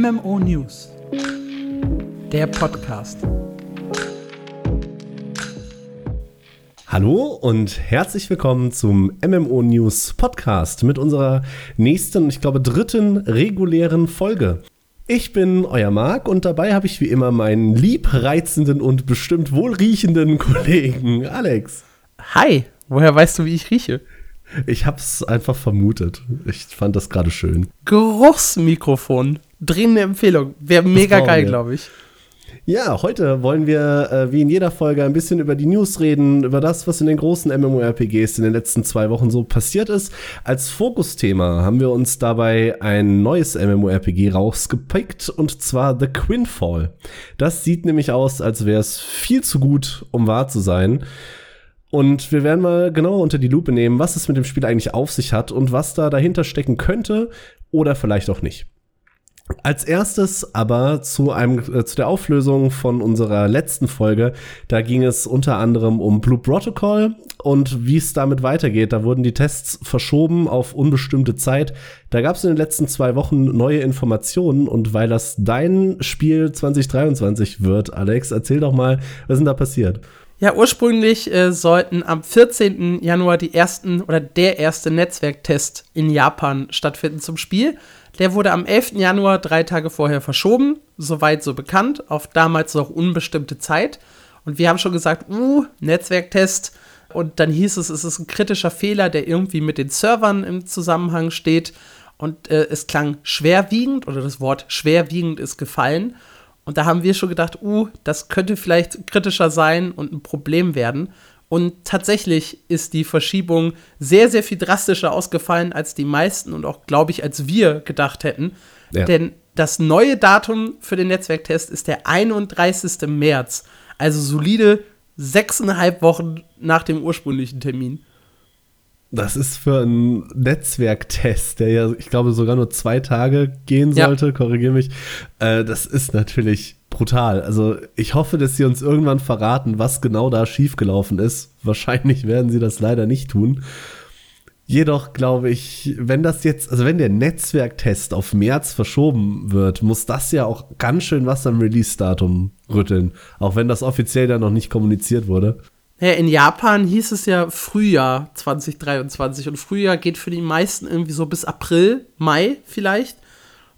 MMO News, der Podcast. Hallo und herzlich willkommen zum MMO News Podcast mit unserer nächsten, ich glaube, dritten regulären Folge. Ich bin euer Marc und dabei habe ich wie immer meinen liebreizenden und bestimmt wohlriechenden Kollegen Alex. Hi, woher weißt du, wie ich rieche? Ich hab's einfach vermutet. Ich fand das gerade schön. Geruchsmikrofon. Dringende Empfehlung. Wäre mega geil, glaube ich. Ja, heute wollen wir, äh, wie in jeder Folge, ein bisschen über die News reden, über das, was in den großen MMORPGs in den letzten zwei Wochen so passiert ist. Als Fokusthema haben wir uns dabei ein neues MMORPG rausgepickt, und zwar The Quinfall. Das sieht nämlich aus, als wäre es viel zu gut, um wahr zu sein. Und wir werden mal genauer unter die Lupe nehmen, was es mit dem Spiel eigentlich auf sich hat und was da dahinter stecken könnte oder vielleicht auch nicht. Als erstes aber zu einem äh, zu der Auflösung von unserer letzten Folge. Da ging es unter anderem um Blue Protocol und wie es damit weitergeht. Da wurden die Tests verschoben auf unbestimmte Zeit. Da gab es in den letzten zwei Wochen neue Informationen und weil das dein Spiel 2023 wird, Alex, erzähl doch mal, was ist denn da passiert? Ja, ursprünglich äh, sollten am 14. Januar die ersten oder der erste Netzwerktest in Japan stattfinden zum Spiel. Der wurde am 11. Januar, drei Tage vorher, verschoben, soweit so bekannt, auf damals noch unbestimmte Zeit. Und wir haben schon gesagt, uh, Netzwerktest. Und dann hieß es, es ist ein kritischer Fehler, der irgendwie mit den Servern im Zusammenhang steht. Und äh, es klang schwerwiegend oder das Wort schwerwiegend ist gefallen. Und da haben wir schon gedacht, uh, das könnte vielleicht kritischer sein und ein Problem werden. Und tatsächlich ist die Verschiebung sehr, sehr viel drastischer ausgefallen, als die meisten und auch, glaube ich, als wir gedacht hätten. Ja. Denn das neue Datum für den Netzwerktest ist der 31. März. Also solide sechseinhalb Wochen nach dem ursprünglichen Termin. Das ist für einen Netzwerktest, der ja, ich glaube, sogar nur zwei Tage gehen sollte, ja. korrigiere mich. Äh, das ist natürlich brutal. Also ich hoffe, dass sie uns irgendwann verraten, was genau da schiefgelaufen ist. Wahrscheinlich werden sie das leider nicht tun. Jedoch glaube ich, wenn das jetzt, also wenn der Netzwerktest auf März verschoben wird, muss das ja auch ganz schön was am Release-Datum rütteln. Auch wenn das offiziell dann noch nicht kommuniziert wurde. Ja, in Japan hieß es ja Frühjahr 2023 und Frühjahr geht für die meisten irgendwie so bis April, Mai vielleicht.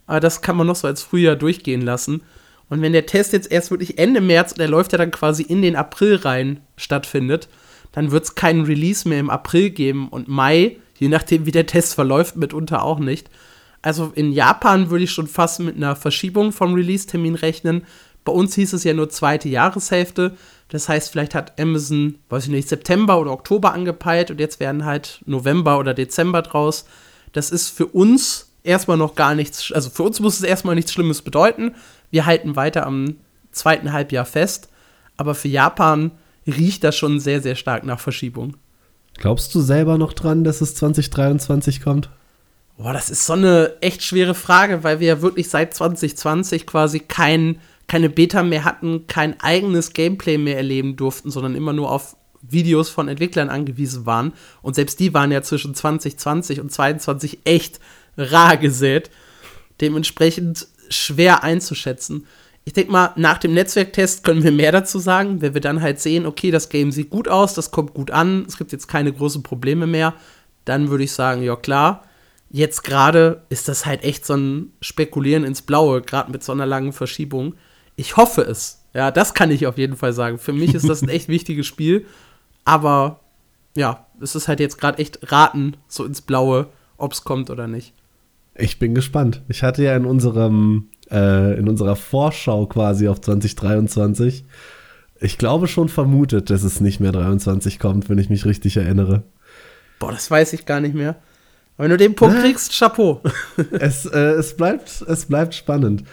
Aber das kann man noch so als Frühjahr durchgehen lassen. Und wenn der Test jetzt erst wirklich Ende März, und der läuft ja dann quasi in den April rein, stattfindet, dann wird es keinen Release mehr im April geben und Mai, je nachdem wie der Test verläuft, mitunter auch nicht. Also in Japan würde ich schon fast mit einer Verschiebung vom Release-Termin rechnen. Bei uns hieß es ja nur zweite Jahreshälfte. Das heißt, vielleicht hat Amazon, weiß ich nicht, September oder Oktober angepeilt und jetzt werden halt November oder Dezember draus. Das ist für uns erstmal noch gar nichts, also für uns muss es erstmal nichts Schlimmes bedeuten. Wir halten weiter am zweiten Halbjahr fest. Aber für Japan riecht das schon sehr, sehr stark nach Verschiebung. Glaubst du selber noch dran, dass es 2023 kommt? Boah, das ist so eine echt schwere Frage, weil wir ja wirklich seit 2020 quasi kein, keine Beta mehr hatten, kein eigenes Gameplay mehr erleben durften, sondern immer nur auf Videos von Entwicklern angewiesen waren. Und selbst die waren ja zwischen 2020 und 2022 echt rar gesät. Dementsprechend schwer einzuschätzen. Ich denke mal, nach dem Netzwerktest können wir mehr dazu sagen, wenn wir dann halt sehen, okay, das Game sieht gut aus, das kommt gut an, es gibt jetzt keine großen Probleme mehr, dann würde ich sagen, ja klar. Jetzt gerade ist das halt echt so ein Spekulieren ins Blaue, gerade mit so einer langen Verschiebung. Ich hoffe es. Ja, das kann ich auf jeden Fall sagen. Für mich ist das ein echt wichtiges Spiel. Aber ja, es ist halt jetzt gerade echt raten, so ins Blaue, ob es kommt oder nicht. Ich bin gespannt. Ich hatte ja in unserem äh, in unserer Vorschau quasi auf 2023 ich glaube schon vermutet, dass es nicht mehr 23 kommt, wenn ich mich richtig erinnere. Boah, das weiß ich gar nicht mehr. Aber wenn du den Punkt kriegst, Chapeau. es, äh, es, bleibt, es bleibt spannend.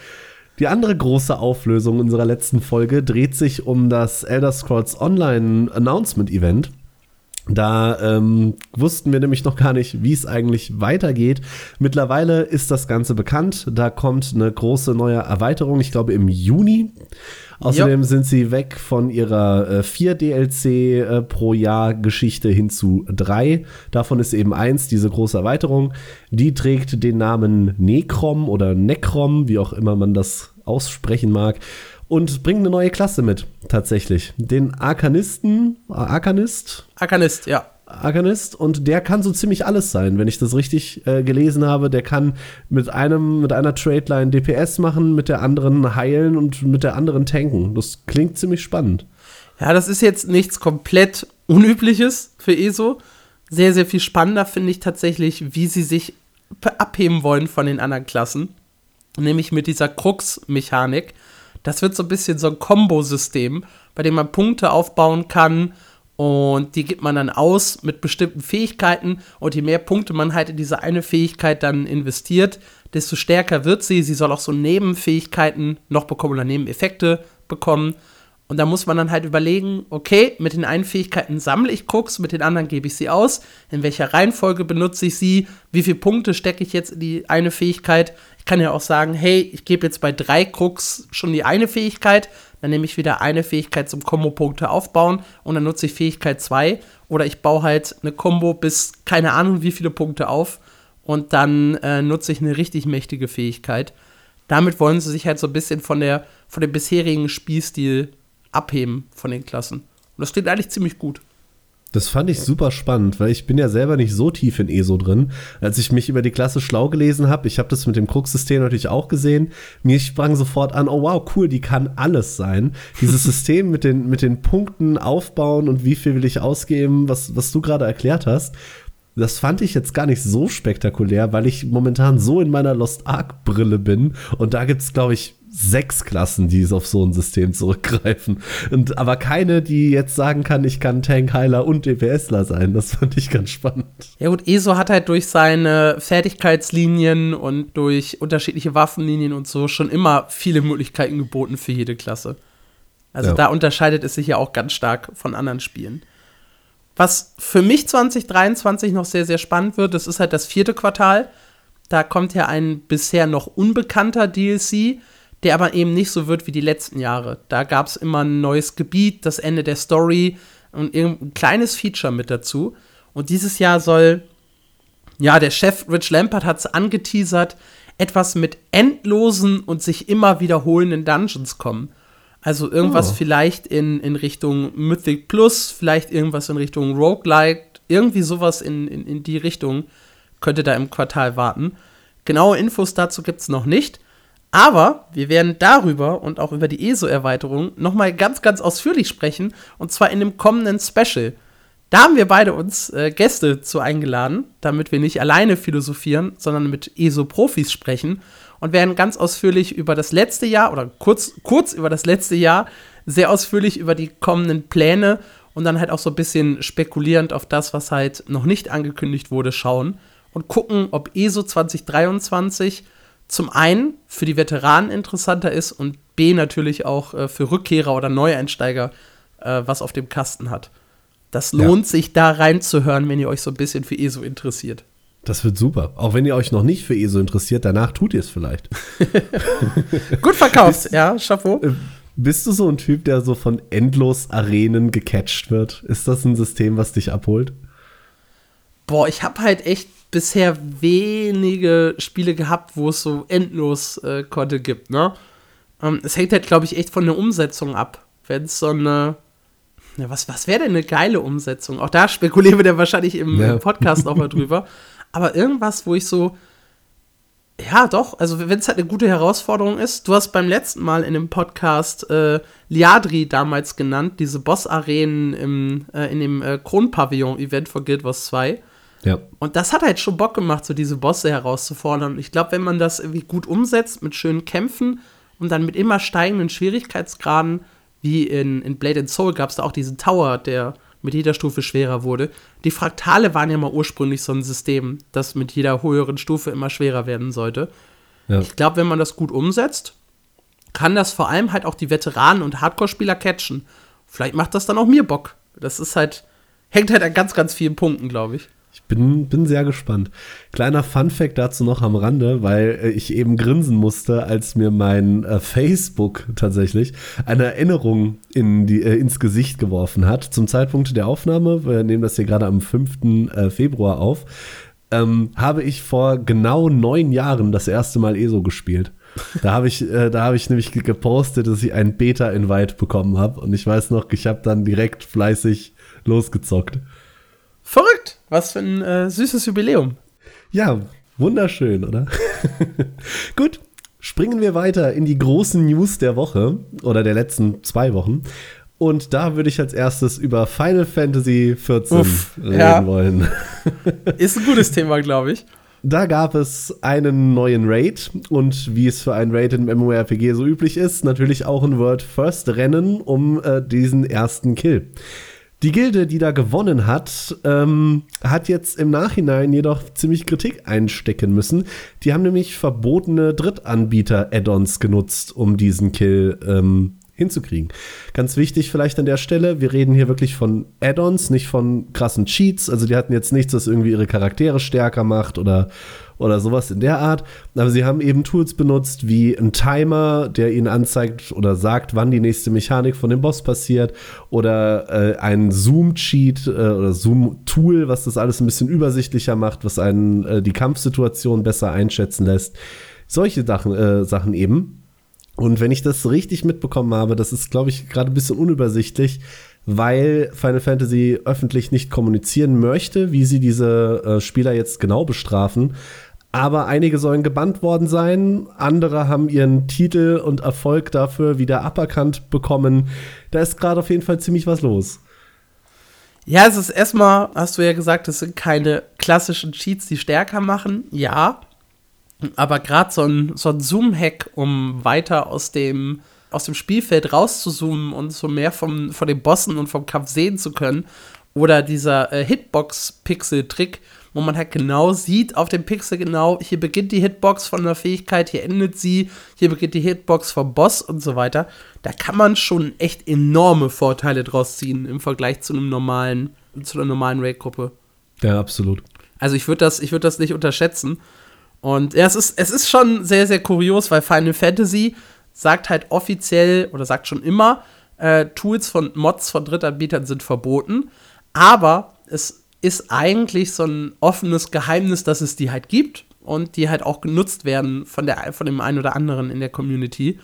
Die andere große Auflösung unserer letzten Folge dreht sich um das Elder Scrolls Online Announcement Event. Da ähm, wussten wir nämlich noch gar nicht, wie es eigentlich weitergeht. Mittlerweile ist das Ganze bekannt. Da kommt eine große neue Erweiterung, ich glaube im Juni. Außerdem yep. sind sie weg von ihrer äh, vier DLC äh, pro Jahr Geschichte hin zu drei. Davon ist eben eins, diese große Erweiterung. Die trägt den Namen Necrom oder Necrom, wie auch immer man das aussprechen mag und bringt eine neue Klasse mit, tatsächlich. Den Arkanisten, Arkanist? Arkanist, ja. Arkanist und der kann so ziemlich alles sein, wenn ich das richtig äh, gelesen habe. Der kann mit einem, mit einer Trade-Line DPS machen, mit der anderen heilen und mit der anderen tanken. Das klingt ziemlich spannend. Ja, das ist jetzt nichts komplett Unübliches für ESO. Sehr, sehr viel spannender finde ich tatsächlich, wie sie sich abheben wollen von den anderen Klassen. Nämlich mit dieser Krux-Mechanik das wird so ein bisschen so ein Kombo-System, bei dem man Punkte aufbauen kann und die gibt man dann aus mit bestimmten Fähigkeiten und je mehr Punkte man halt in diese eine Fähigkeit dann investiert, desto stärker wird sie. Sie soll auch so Nebenfähigkeiten noch bekommen oder Nebeneffekte bekommen. Und da muss man dann halt überlegen, okay, mit den einen Fähigkeiten sammle ich Krux, mit den anderen gebe ich sie aus, in welcher Reihenfolge benutze ich sie, wie viele Punkte stecke ich jetzt in die eine Fähigkeit. Ich kann ja auch sagen, hey, ich gebe jetzt bei drei Krux schon die eine Fähigkeit, dann nehme ich wieder eine Fähigkeit zum Kombo-Punkte aufbauen und dann nutze ich Fähigkeit 2 oder ich baue halt eine Kombo bis keine Ahnung wie viele Punkte auf und dann äh, nutze ich eine richtig mächtige Fähigkeit. Damit wollen sie sich halt so ein bisschen von der von dem bisherigen Spielstil abheben von den Klassen. Und das klingt eigentlich ziemlich gut. Das fand ich super spannend, weil ich bin ja selber nicht so tief in ESO drin. Als ich mich über die Klasse schlau gelesen habe, ich habe das mit dem Krux-System natürlich auch gesehen, mir sprang sofort an, oh wow, cool, die kann alles sein. Dieses System mit den, mit den Punkten aufbauen und wie viel will ich ausgeben, was, was du gerade erklärt hast, das fand ich jetzt gar nicht so spektakulär, weil ich momentan so in meiner Lost Ark Brille bin und da gibt es, glaube ich, sechs Klassen, die auf so ein System zurückgreifen. Und, aber keine, die jetzt sagen kann, ich kann Tankheiler und DPSler sein. Das fand ich ganz spannend. Ja gut, ESO hat halt durch seine Fertigkeitslinien und durch unterschiedliche Waffenlinien und so schon immer viele Möglichkeiten geboten für jede Klasse. Also ja. da unterscheidet es sich ja auch ganz stark von anderen Spielen. Was für mich 2023 noch sehr, sehr spannend wird, das ist halt das vierte Quartal. Da kommt ja ein bisher noch unbekannter DLC, der aber eben nicht so wird wie die letzten Jahre. Da gab es immer ein neues Gebiet, das Ende der Story und ein kleines Feature mit dazu. Und dieses Jahr soll, ja, der Chef Rich Lampert hat es angeteasert, etwas mit endlosen und sich immer wiederholenden Dungeons kommen. Also irgendwas oh. vielleicht in, in Richtung Mythic Plus, vielleicht irgendwas in Richtung Roguelike, irgendwie sowas in, in, in die Richtung könnte da im Quartal warten. Genaue Infos dazu gibt es noch nicht. Aber wir werden darüber und auch über die ESO-Erweiterung nochmal ganz, ganz ausführlich sprechen. Und zwar in dem kommenden Special. Da haben wir beide uns äh, Gäste zu eingeladen, damit wir nicht alleine philosophieren, sondern mit ESO-Profis sprechen und werden ganz ausführlich über das letzte Jahr oder kurz, kurz über das letzte Jahr, sehr ausführlich über die kommenden Pläne und dann halt auch so ein bisschen spekulierend auf das, was halt noch nicht angekündigt wurde, schauen und gucken, ob ESO 2023 zum einen für die Veteranen interessanter ist und B natürlich auch äh, für Rückkehrer oder Neueinsteiger äh, was auf dem Kasten hat. Das lohnt ja. sich da reinzuhören, wenn ihr euch so ein bisschen für ESO interessiert. Das wird super. Auch wenn ihr euch noch nicht für ESO interessiert, danach tut ihr es vielleicht. Gut verkauft, ja, Chapeau. Äh, bist du so ein Typ, der so von endlos Arenen gecatcht wird? Ist das ein System, was dich abholt? Boah, ich habe halt echt bisher wenige Spiele gehabt, wo es so endlos äh, Konte gibt, ne? Ähm, es hängt halt, glaube ich, echt von der Umsetzung ab. Wenn es so eine. Ja, was, was wäre denn eine geile Umsetzung? Auch da spekulieren wir dann wahrscheinlich im, ja. Podcast auch mal drüber. Aber irgendwas, wo ich so. Ja, doch, also wenn es halt eine gute Herausforderung ist. Du hast beim letzten Mal in dem Podcast äh, Liadri damals genannt, diese Boss-Arenen im, äh, in dem äh, Kronpavillon-Event von Guild Wars 2. Ja. Und das hat halt schon Bock gemacht, so diese Bosse herauszufordern. Ich glaube, wenn man das irgendwie gut umsetzt mit schönen Kämpfen und dann mit immer steigenden Schwierigkeitsgraden, wie in, in Blade and Soul gab es da auch diesen Tower, der mit jeder Stufe schwerer wurde. Die Fraktale waren ja mal ursprünglich so ein System, das mit jeder höheren Stufe immer schwerer werden sollte. Ja. Ich glaube, wenn man das gut umsetzt, kann das vor allem halt auch die Veteranen und Hardcore-Spieler catchen. Vielleicht macht das dann auch mir Bock. Das ist halt hängt halt an ganz, ganz vielen Punkten, glaube ich. Ich bin, bin sehr gespannt. Kleiner Fun-Fact dazu noch am Rande, weil äh, ich eben grinsen musste, als mir mein äh, Facebook tatsächlich eine Erinnerung in die, äh, ins Gesicht geworfen hat. Zum Zeitpunkt der Aufnahme, wir nehmen das hier gerade am 5. Äh, Februar auf, ähm, habe ich vor genau neun Jahren das erste Mal ESO gespielt. Da habe ich, äh, da ich nämlich gepostet, dass ich ein Beta-Invite bekommen habe. Und ich weiß noch, ich habe dann direkt fleißig losgezockt. Verrückt! Was für ein äh, süßes Jubiläum. Ja, wunderschön, oder? Gut, springen wir weiter in die großen News der Woche oder der letzten zwei Wochen. Und da würde ich als erstes über Final Fantasy XIV Uff, reden ja. wollen. Ist ein gutes Thema, glaube ich. Da gab es einen neuen Raid und wie es für einen Raid im MMORPG so üblich ist, natürlich auch ein World First Rennen um äh, diesen ersten Kill. Die Gilde, die da gewonnen hat, ähm, hat jetzt im Nachhinein jedoch ziemlich Kritik einstecken müssen. Die haben nämlich verbotene Drittanbieter-Add-ons genutzt, um diesen Kill ähm, hinzukriegen. Ganz wichtig vielleicht an der Stelle, wir reden hier wirklich von Add-ons, nicht von krassen Cheats. Also die hatten jetzt nichts, das irgendwie ihre Charaktere stärker macht oder oder sowas in der Art. Aber sie haben eben Tools benutzt wie ein Timer, der ihnen anzeigt oder sagt, wann die nächste Mechanik von dem Boss passiert oder äh, ein Zoom-Cheat äh, oder Zoom-Tool, was das alles ein bisschen übersichtlicher macht, was einen äh, die Kampfsituation besser einschätzen lässt. Solche Sachen, äh, Sachen eben. Und wenn ich das richtig mitbekommen habe, das ist, glaube ich, gerade ein bisschen unübersichtlich, weil Final Fantasy öffentlich nicht kommunizieren möchte, wie sie diese äh, Spieler jetzt genau bestrafen. Aber einige sollen gebannt worden sein, andere haben ihren Titel und Erfolg dafür wieder aberkannt bekommen. Da ist gerade auf jeden Fall ziemlich was los. Ja, es ist erstmal, hast du ja gesagt, es sind keine klassischen Cheats, die stärker machen. Ja. Aber gerade so ein, so ein Zoom-Hack, um weiter aus dem, aus dem Spielfeld rauszuzoomen und so mehr vom, von den Bossen und vom Kampf sehen zu können. Oder dieser äh, Hitbox-Pixel-Trick, wo man halt genau sieht auf dem Pixel genau, hier beginnt die Hitbox von der Fähigkeit, hier endet sie, hier beginnt die Hitbox vom Boss und so weiter. Da kann man schon echt enorme Vorteile draus ziehen im Vergleich zu einem normalen, zu einer normalen Raid-Gruppe. Ja, absolut. Also ich würde das, ich das nicht unterschätzen. Und ja, es ist, es ist schon sehr, sehr kurios, weil Final Fantasy sagt halt offiziell oder sagt schon immer, äh, Tools von Mods von Drittanbietern sind verboten. Aber es ist eigentlich so ein offenes Geheimnis, dass es die halt gibt und die halt auch genutzt werden von, der, von dem einen oder anderen in der Community.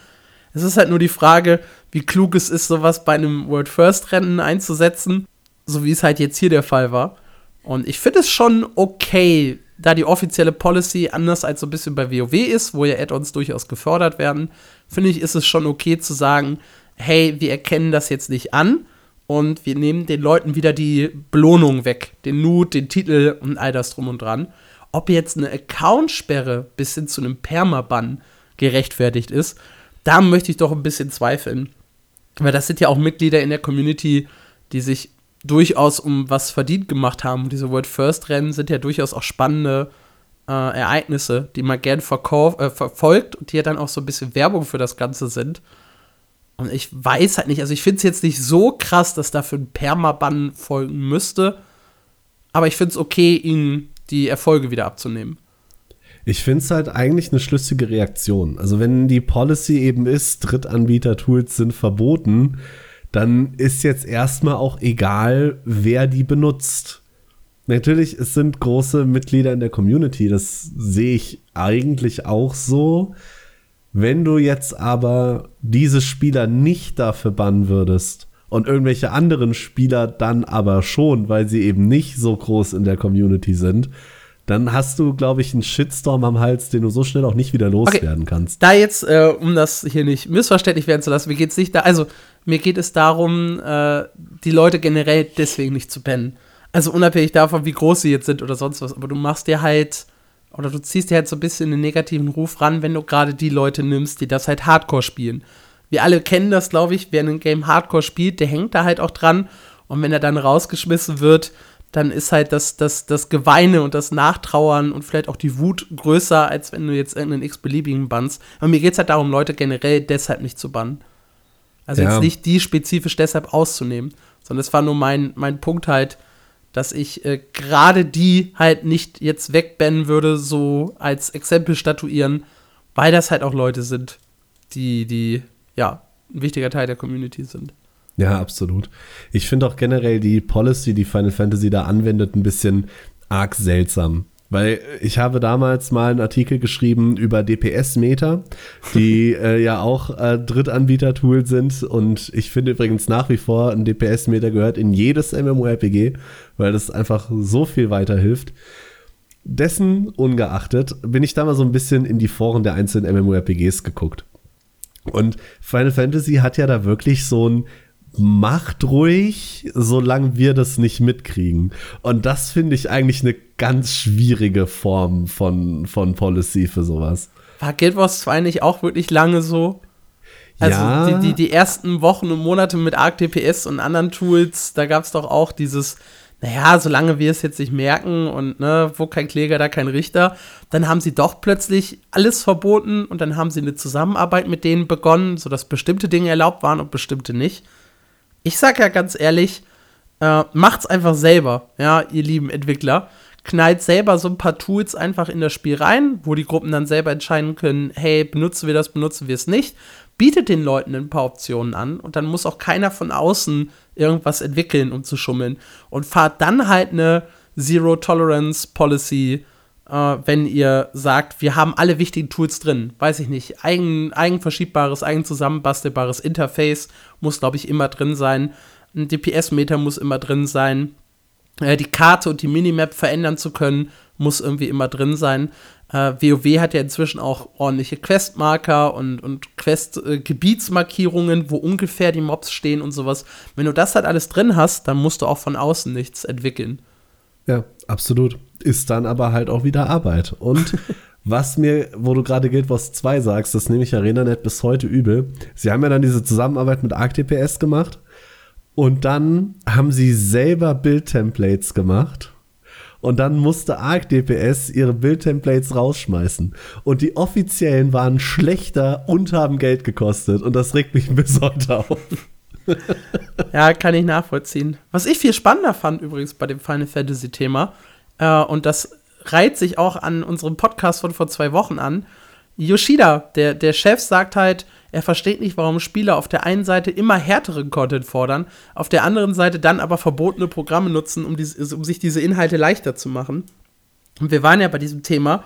Es ist halt nur die Frage, wie klug es ist, sowas bei einem World First Rennen einzusetzen, so wie es halt jetzt hier der Fall war. Und ich finde es schon okay, da die offizielle Policy anders als so ein bisschen bei WoW ist, wo ja Add-ons durchaus gefördert werden, finde ich, ist es schon okay zu sagen, hey, wir erkennen das jetzt nicht an und wir nehmen den Leuten wieder die Belohnung weg, den Nut, den Titel und all das drum und dran. Ob jetzt eine Accountsperre bis hin zu einem Permaban gerechtfertigt ist, da möchte ich doch ein bisschen zweifeln. Weil das sind ja auch Mitglieder in der Community, die sich durchaus um was verdient gemacht haben. Diese World First Rennen sind ja durchaus auch spannende äh, Ereignisse, die man gern äh, verfolgt und die ja dann auch so ein bisschen Werbung für das Ganze sind. Und ich weiß halt nicht, also ich finde es jetzt nicht so krass, dass dafür ein Permaban folgen müsste. Aber ich finde es okay, ihnen die Erfolge wieder abzunehmen. Ich finde es halt eigentlich eine schlüssige Reaktion. Also wenn die Policy eben ist, Drittanbieter-Tools sind verboten, dann ist jetzt erstmal auch egal, wer die benutzt. Natürlich, es sind große Mitglieder in der Community, das sehe ich eigentlich auch so. Wenn du jetzt aber diese Spieler nicht dafür bannen würdest und irgendwelche anderen Spieler dann aber schon, weil sie eben nicht so groß in der Community sind, dann hast du, glaube ich, einen Shitstorm am Hals, den du so schnell auch nicht wieder loswerden okay. kannst. Da jetzt, äh, um das hier nicht missverständlich werden zu lassen, mir geht es nicht da, also mir geht es darum, äh, die Leute generell deswegen nicht zu bannen. Also unabhängig davon, wie groß sie jetzt sind oder sonst was, aber du machst dir halt oder du ziehst dir halt so ein bisschen einen negativen Ruf ran, wenn du gerade die Leute nimmst, die das halt Hardcore spielen. Wir alle kennen das, glaube ich, wer ein Game Hardcore spielt, der hängt da halt auch dran. Und wenn er dann rausgeschmissen wird, dann ist halt das, das, das Geweine und das Nachtrauern und vielleicht auch die Wut größer, als wenn du jetzt irgendeinen x-beliebigen bannst. Und mir geht es halt darum, Leute generell deshalb nicht zu bannen. Also ja. jetzt nicht die spezifisch deshalb auszunehmen, sondern es war nur mein, mein Punkt halt, dass ich äh, gerade die halt nicht jetzt wegbannen würde, so als Exempel statuieren, weil das halt auch Leute sind, die, die, ja, ein wichtiger Teil der Community sind. Ja, absolut. Ich finde auch generell die Policy, die Final Fantasy da anwendet, ein bisschen arg seltsam. Weil ich habe damals mal einen Artikel geschrieben über DPS-Meter, die äh, ja auch äh, Drittanbieter-Tool sind. Und ich finde übrigens nach wie vor, ein DPS-Meter gehört in jedes MMORPG, weil das einfach so viel weiterhilft. Dessen ungeachtet bin ich da mal so ein bisschen in die Foren der einzelnen MMORPGs geguckt. Und Final Fantasy hat ja da wirklich so ein macht ruhig, solange wir das nicht mitkriegen. Und das finde ich eigentlich eine ganz schwierige Form von, von Policy für sowas. War Guild Wars 2 nicht auch wirklich lange so? Also ja. die, die, die ersten Wochen und Monate mit Arc DPS und anderen Tools, da gab es doch auch dieses, naja, solange wir es jetzt nicht merken und ne, wo kein Kläger, da kein Richter, dann haben sie doch plötzlich alles verboten und dann haben sie eine Zusammenarbeit mit denen begonnen, sodass bestimmte Dinge erlaubt waren und bestimmte nicht ich sag ja ganz ehrlich, äh, macht's einfach selber, ja, ihr lieben Entwickler. Knallt selber so ein paar Tools einfach in das Spiel rein, wo die Gruppen dann selber entscheiden können, hey, benutzen wir das, benutzen wir es nicht. Bietet den Leuten ein paar Optionen an und dann muss auch keiner von außen irgendwas entwickeln, um zu schummeln. Und fahrt dann halt eine Zero Tolerance Policy äh, wenn ihr sagt, wir haben alle wichtigen Tools drin. Weiß ich nicht, eigen, eigenverschiebbares, eigenzusammenbastelbares Interface muss, glaube ich, immer drin sein. Ein DPS-Meter muss immer drin sein. Äh, die Karte und die Minimap verändern zu können, muss irgendwie immer drin sein. Äh, WoW hat ja inzwischen auch ordentliche Questmarker und, und Quest-Gebietsmarkierungen, äh, wo ungefähr die Mobs stehen und sowas. Wenn du das halt alles drin hast, dann musst du auch von außen nichts entwickeln. Ja, absolut. Ist dann aber halt auch wieder Arbeit. Und was mir, wo du gerade Guild Wars 2 sagst, das nehme ich ArenaNet bis heute übel. Sie haben ja dann diese Zusammenarbeit mit ArcDPS gemacht. Und dann haben sie selber Build-Templates gemacht. Und dann musste ArcDPS ihre Build-Templates rausschmeißen. Und die offiziellen waren schlechter und haben Geld gekostet. Und das regt mich bis heute auf ja, kann ich nachvollziehen. Was ich viel spannender fand übrigens bei dem Final Fantasy Thema, äh, und das reiht sich auch an unserem Podcast von vor zwei Wochen an, Yoshida, der, der Chef, sagt halt, er versteht nicht, warum Spieler auf der einen Seite immer härteren Content fordern, auf der anderen Seite dann aber verbotene Programme nutzen, um, die, um sich diese Inhalte leichter zu machen. Und wir waren ja bei diesem Thema,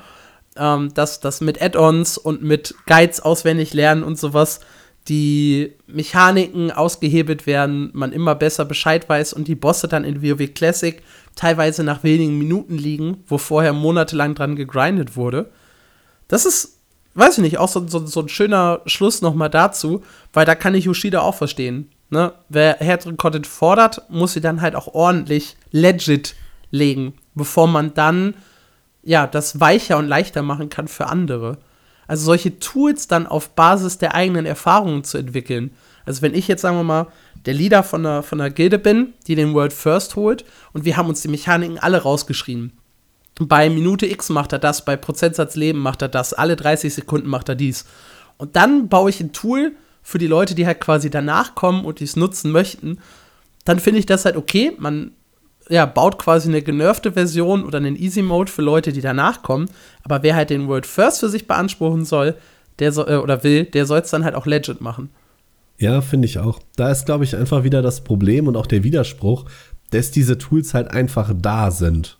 ähm, dass das mit Add-ons und mit Guides auswendig lernen und sowas die Mechaniken ausgehebelt werden, man immer besser Bescheid weiß und die Bosse dann in WoW Classic teilweise nach wenigen Minuten liegen, wo vorher monatelang dran gegrindet wurde. Das ist, weiß ich nicht, auch so, so, so ein schöner Schluss nochmal dazu, weil da kann ich Yoshida auch verstehen. Ne? Wer härteren Content fordert, muss sie dann halt auch ordentlich legit legen, bevor man dann ja das weicher und leichter machen kann für andere. Also solche Tools dann auf Basis der eigenen Erfahrungen zu entwickeln. Also wenn ich jetzt, sagen wir mal, der Leader von einer, von einer Gilde bin, die den World First holt und wir haben uns die Mechaniken alle rausgeschrieben. Bei Minute X macht er das, bei Prozentsatz Leben macht er das, alle 30 Sekunden macht er dies. Und dann baue ich ein Tool für die Leute, die halt quasi danach kommen und dies nutzen möchten. Dann finde ich das halt okay. Man ja, baut quasi eine genervte Version oder einen Easy Mode für Leute, die danach kommen. Aber wer halt den World First für sich beanspruchen soll, der soll, äh, oder will, der soll es dann halt auch legit machen. Ja, finde ich auch. Da ist, glaube ich, einfach wieder das Problem und auch der Widerspruch, dass diese Tools halt einfach da sind.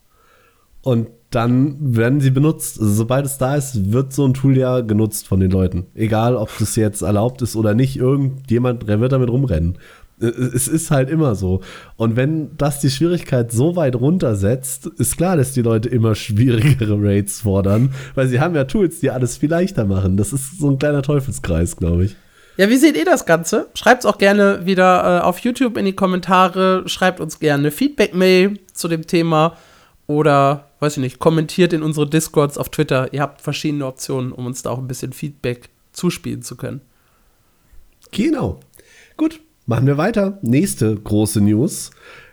Und dann werden sie benutzt. sobald es da ist, wird so ein Tool ja genutzt von den Leuten. Egal, ob das jetzt erlaubt ist oder nicht, irgendjemand wird damit rumrennen. Es ist halt immer so. Und wenn das die Schwierigkeit so weit runtersetzt, ist klar, dass die Leute immer schwierigere Raids fordern, weil sie haben ja Tools, die alles viel leichter machen. Das ist so ein kleiner Teufelskreis, glaube ich. Ja, wie seht ihr das Ganze? Schreibt es auch gerne wieder äh, auf YouTube in die Kommentare. Schreibt uns gerne Feedback-Mail zu dem Thema oder, weiß ich nicht, kommentiert in unsere Discords auf Twitter. Ihr habt verschiedene Optionen, um uns da auch ein bisschen Feedback zuspielen zu können. Genau. Gut, Machen wir weiter. Nächste große News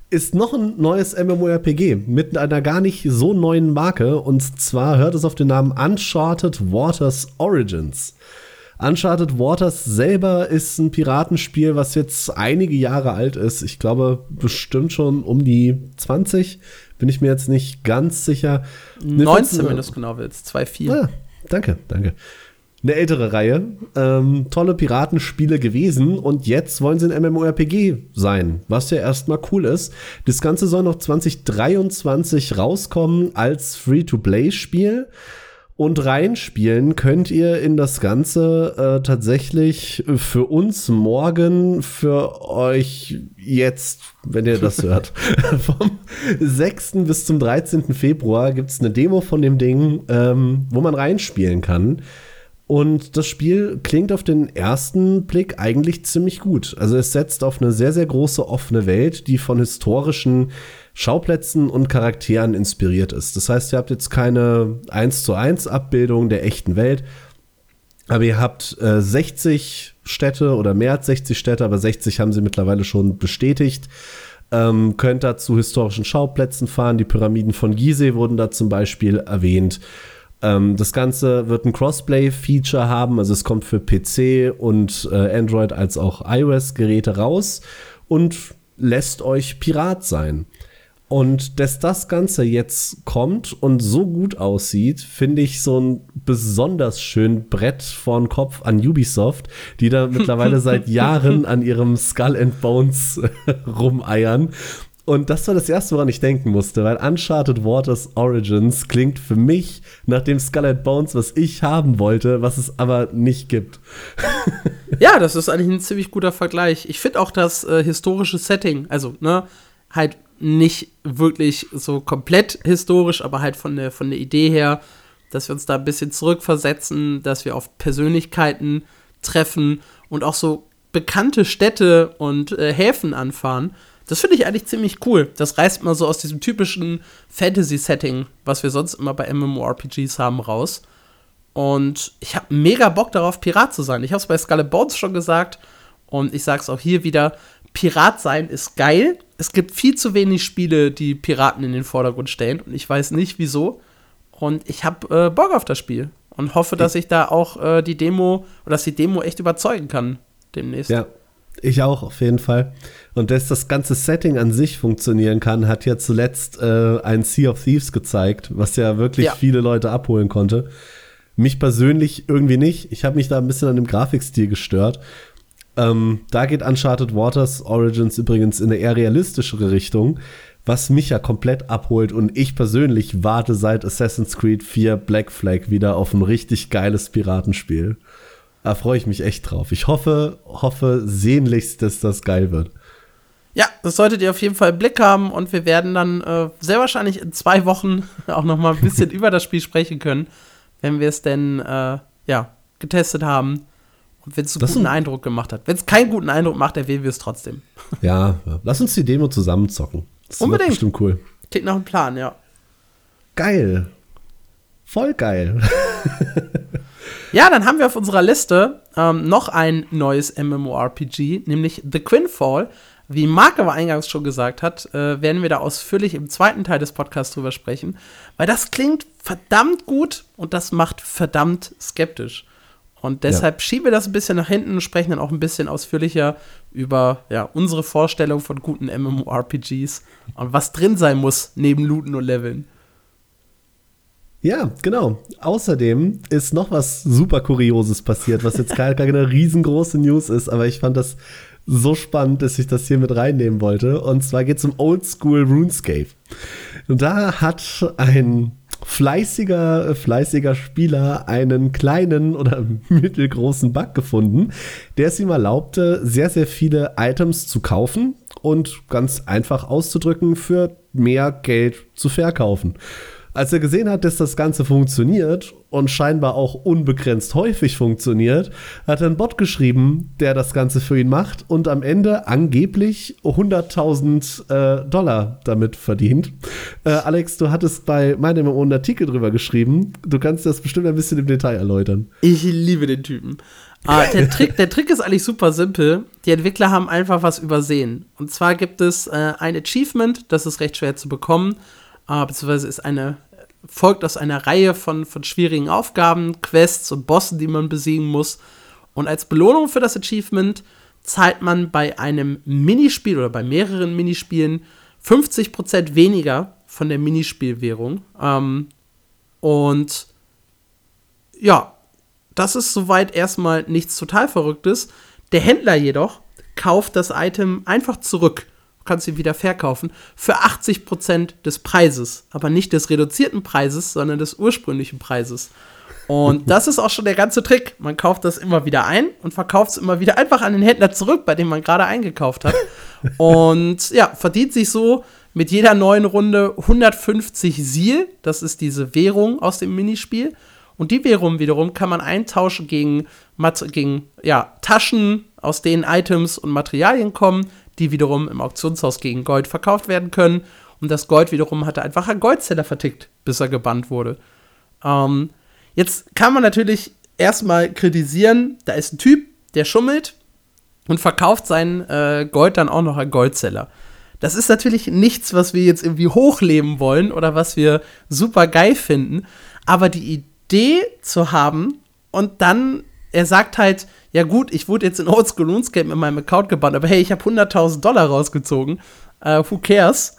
ist noch ein neues MMORPG mit einer gar nicht so neuen Marke. Und zwar hört es auf den Namen Uncharted Waters Origins. Uncharted Waters selber ist ein Piratenspiel, was jetzt einige Jahre alt ist. Ich glaube, bestimmt schon um die 20. Bin ich mir jetzt nicht ganz sicher. 19, wenn du es genau willst. 2,4. Ah, danke, danke. Eine ältere Reihe. Ähm, tolle Piratenspiele gewesen und jetzt wollen sie ein MMORPG sein, was ja erstmal cool ist. Das Ganze soll noch 2023 rauskommen als Free-to-Play-Spiel. Und reinspielen könnt ihr in das Ganze äh, tatsächlich für uns morgen, für euch jetzt, wenn ihr das hört. Vom 6. bis zum 13. Februar gibt es eine Demo von dem Ding, ähm, wo man reinspielen kann. Und das Spiel klingt auf den ersten Blick eigentlich ziemlich gut. Also es setzt auf eine sehr, sehr große offene Welt, die von historischen Schauplätzen und Charakteren inspiriert ist. Das heißt, ihr habt jetzt keine 1 zu 1 Abbildung der echten Welt, aber ihr habt äh, 60 Städte oder mehr als 60 Städte, aber 60 haben sie mittlerweile schon bestätigt. Ähm, könnt da zu historischen Schauplätzen fahren. Die Pyramiden von Gizeh wurden da zum Beispiel erwähnt. Ähm, das Ganze wird ein Crossplay-Feature haben, also es kommt für PC und äh, Android als auch iOS-Geräte raus und lässt euch Pirat sein. Und dass das Ganze jetzt kommt und so gut aussieht, finde ich so ein besonders schön Brett vor den Kopf an Ubisoft, die da mittlerweile seit Jahren an ihrem Skull and Bones rumeiern und das war das erste, woran ich denken musste, weil Uncharted Waters Origins klingt für mich nach dem Scarlet Bones, was ich haben wollte, was es aber nicht gibt. ja, das ist eigentlich ein ziemlich guter Vergleich. Ich finde auch das äh, historische Setting, also, ne, halt nicht wirklich so komplett historisch, aber halt von der, von der Idee her, dass wir uns da ein bisschen zurückversetzen, dass wir auf Persönlichkeiten treffen und auch so bekannte Städte und äh, Häfen anfahren das finde ich eigentlich ziemlich cool. Das reißt mal so aus diesem typischen Fantasy-Setting, was wir sonst immer bei MMORPGs haben, raus. Und ich habe mega Bock darauf, Pirat zu sein. Ich habe es bei Scarlet Bones schon gesagt und ich sage es auch hier wieder: Pirat sein ist geil. Es gibt viel zu wenig Spiele, die Piraten in den Vordergrund stellen und ich weiß nicht wieso. Und ich habe äh, Bock auf das Spiel und hoffe, dass ich da auch äh, die Demo oder dass die Demo echt überzeugen kann demnächst. Ja, ich auch, auf jeden Fall. Und dass das ganze Setting an sich funktionieren kann, hat ja zuletzt äh, ein Sea of Thieves gezeigt, was ja wirklich ja. viele Leute abholen konnte. Mich persönlich irgendwie nicht. Ich habe mich da ein bisschen an dem Grafikstil gestört. Ähm, da geht Uncharted Waters Origins übrigens in eine eher realistischere Richtung, was mich ja komplett abholt. Und ich persönlich warte seit Assassin's Creed 4 Black Flag wieder auf ein richtig geiles Piratenspiel. Da freue ich mich echt drauf. Ich hoffe, hoffe sehnlichst, dass das geil wird. Ja, das solltet ihr auf jeden Fall im Blick haben und wir werden dann äh, sehr wahrscheinlich in zwei Wochen auch noch mal ein bisschen über das Spiel sprechen können, wenn wir es denn äh, ja getestet haben wenn es einen guten Eindruck gemacht hat. Wenn es keinen guten Eindruck macht, erwähnen wir es trotzdem. Ja, ja, lass uns die Demo zusammen zocken. Das Unbedingt. Wird bestimmt cool. Klingt nach einem Plan, ja. Geil. Voll geil. Ja, dann haben wir auf unserer Liste ähm, noch ein neues MMORPG, nämlich The Quinfall. Wie Marc aber eingangs schon gesagt hat, äh, werden wir da ausführlich im zweiten Teil des Podcasts drüber sprechen, weil das klingt verdammt gut und das macht verdammt skeptisch. Und deshalb ja. schieben wir das ein bisschen nach hinten und sprechen dann auch ein bisschen ausführlicher über ja, unsere Vorstellung von guten MMORPGs und was drin sein muss neben Looten und Leveln. Ja, genau. Außerdem ist noch was super Kurioses passiert, was jetzt keine, keine riesengroße News ist, aber ich fand das so spannend, dass ich das hier mit reinnehmen wollte. Und zwar geht es um Oldschool RuneScape. Und da hat ein fleißiger, fleißiger Spieler einen kleinen oder mittelgroßen Bug gefunden, der es ihm erlaubte, sehr, sehr viele Items zu kaufen und ganz einfach auszudrücken, für mehr Geld zu verkaufen. Als er gesehen hat, dass das Ganze funktioniert und scheinbar auch unbegrenzt häufig funktioniert, hat er einen Bot geschrieben, der das Ganze für ihn macht und am Ende angeblich 100.000 äh, Dollar damit verdient. Äh, Alex, du hattest bei meinem einen Artikel drüber geschrieben. Du kannst das bestimmt ein bisschen im Detail erläutern. Ich liebe den Typen. Ah, der, Trick, der Trick ist eigentlich super simpel. Die Entwickler haben einfach was übersehen. Und zwar gibt es äh, ein Achievement, das ist recht schwer zu bekommen, äh, beziehungsweise ist eine folgt aus einer Reihe von, von schwierigen Aufgaben, Quests und Bossen, die man besiegen muss. Und als Belohnung für das Achievement zahlt man bei einem Minispiel oder bei mehreren Minispielen 50% weniger von der Minispielwährung. Ähm, und ja, das ist soweit erstmal nichts total Verrücktes. Der Händler jedoch kauft das Item einfach zurück, kann sie wieder verkaufen, für 80% des Preises. Aber nicht des reduzierten Preises, sondern des ursprünglichen Preises. Und das ist auch schon der ganze Trick. Man kauft das immer wieder ein und verkauft es immer wieder einfach an den Händler zurück, bei dem man gerade eingekauft hat. und ja, verdient sich so mit jeder neuen Runde 150 Siel. Das ist diese Währung aus dem Minispiel. Und die Währung wiederum kann man eintauschen gegen, gegen ja, Taschen, aus denen Items und Materialien kommen, die wiederum im Auktionshaus gegen Gold verkauft werden können. Und das Gold wiederum hatte einfach ein Goldzeller vertickt, bis er gebannt wurde. Ähm, Jetzt kann man natürlich erstmal kritisieren, da ist ein Typ, der schummelt und verkauft sein äh, Gold dann auch noch an Goldseller. Das ist natürlich nichts, was wir jetzt irgendwie hochleben wollen oder was wir super geil finden. Aber die Idee zu haben und dann, er sagt halt, ja gut, ich wurde jetzt in Oldschool RuneScape in meinem Account gebannt, aber hey, ich habe 100.000 Dollar rausgezogen. Uh, who cares?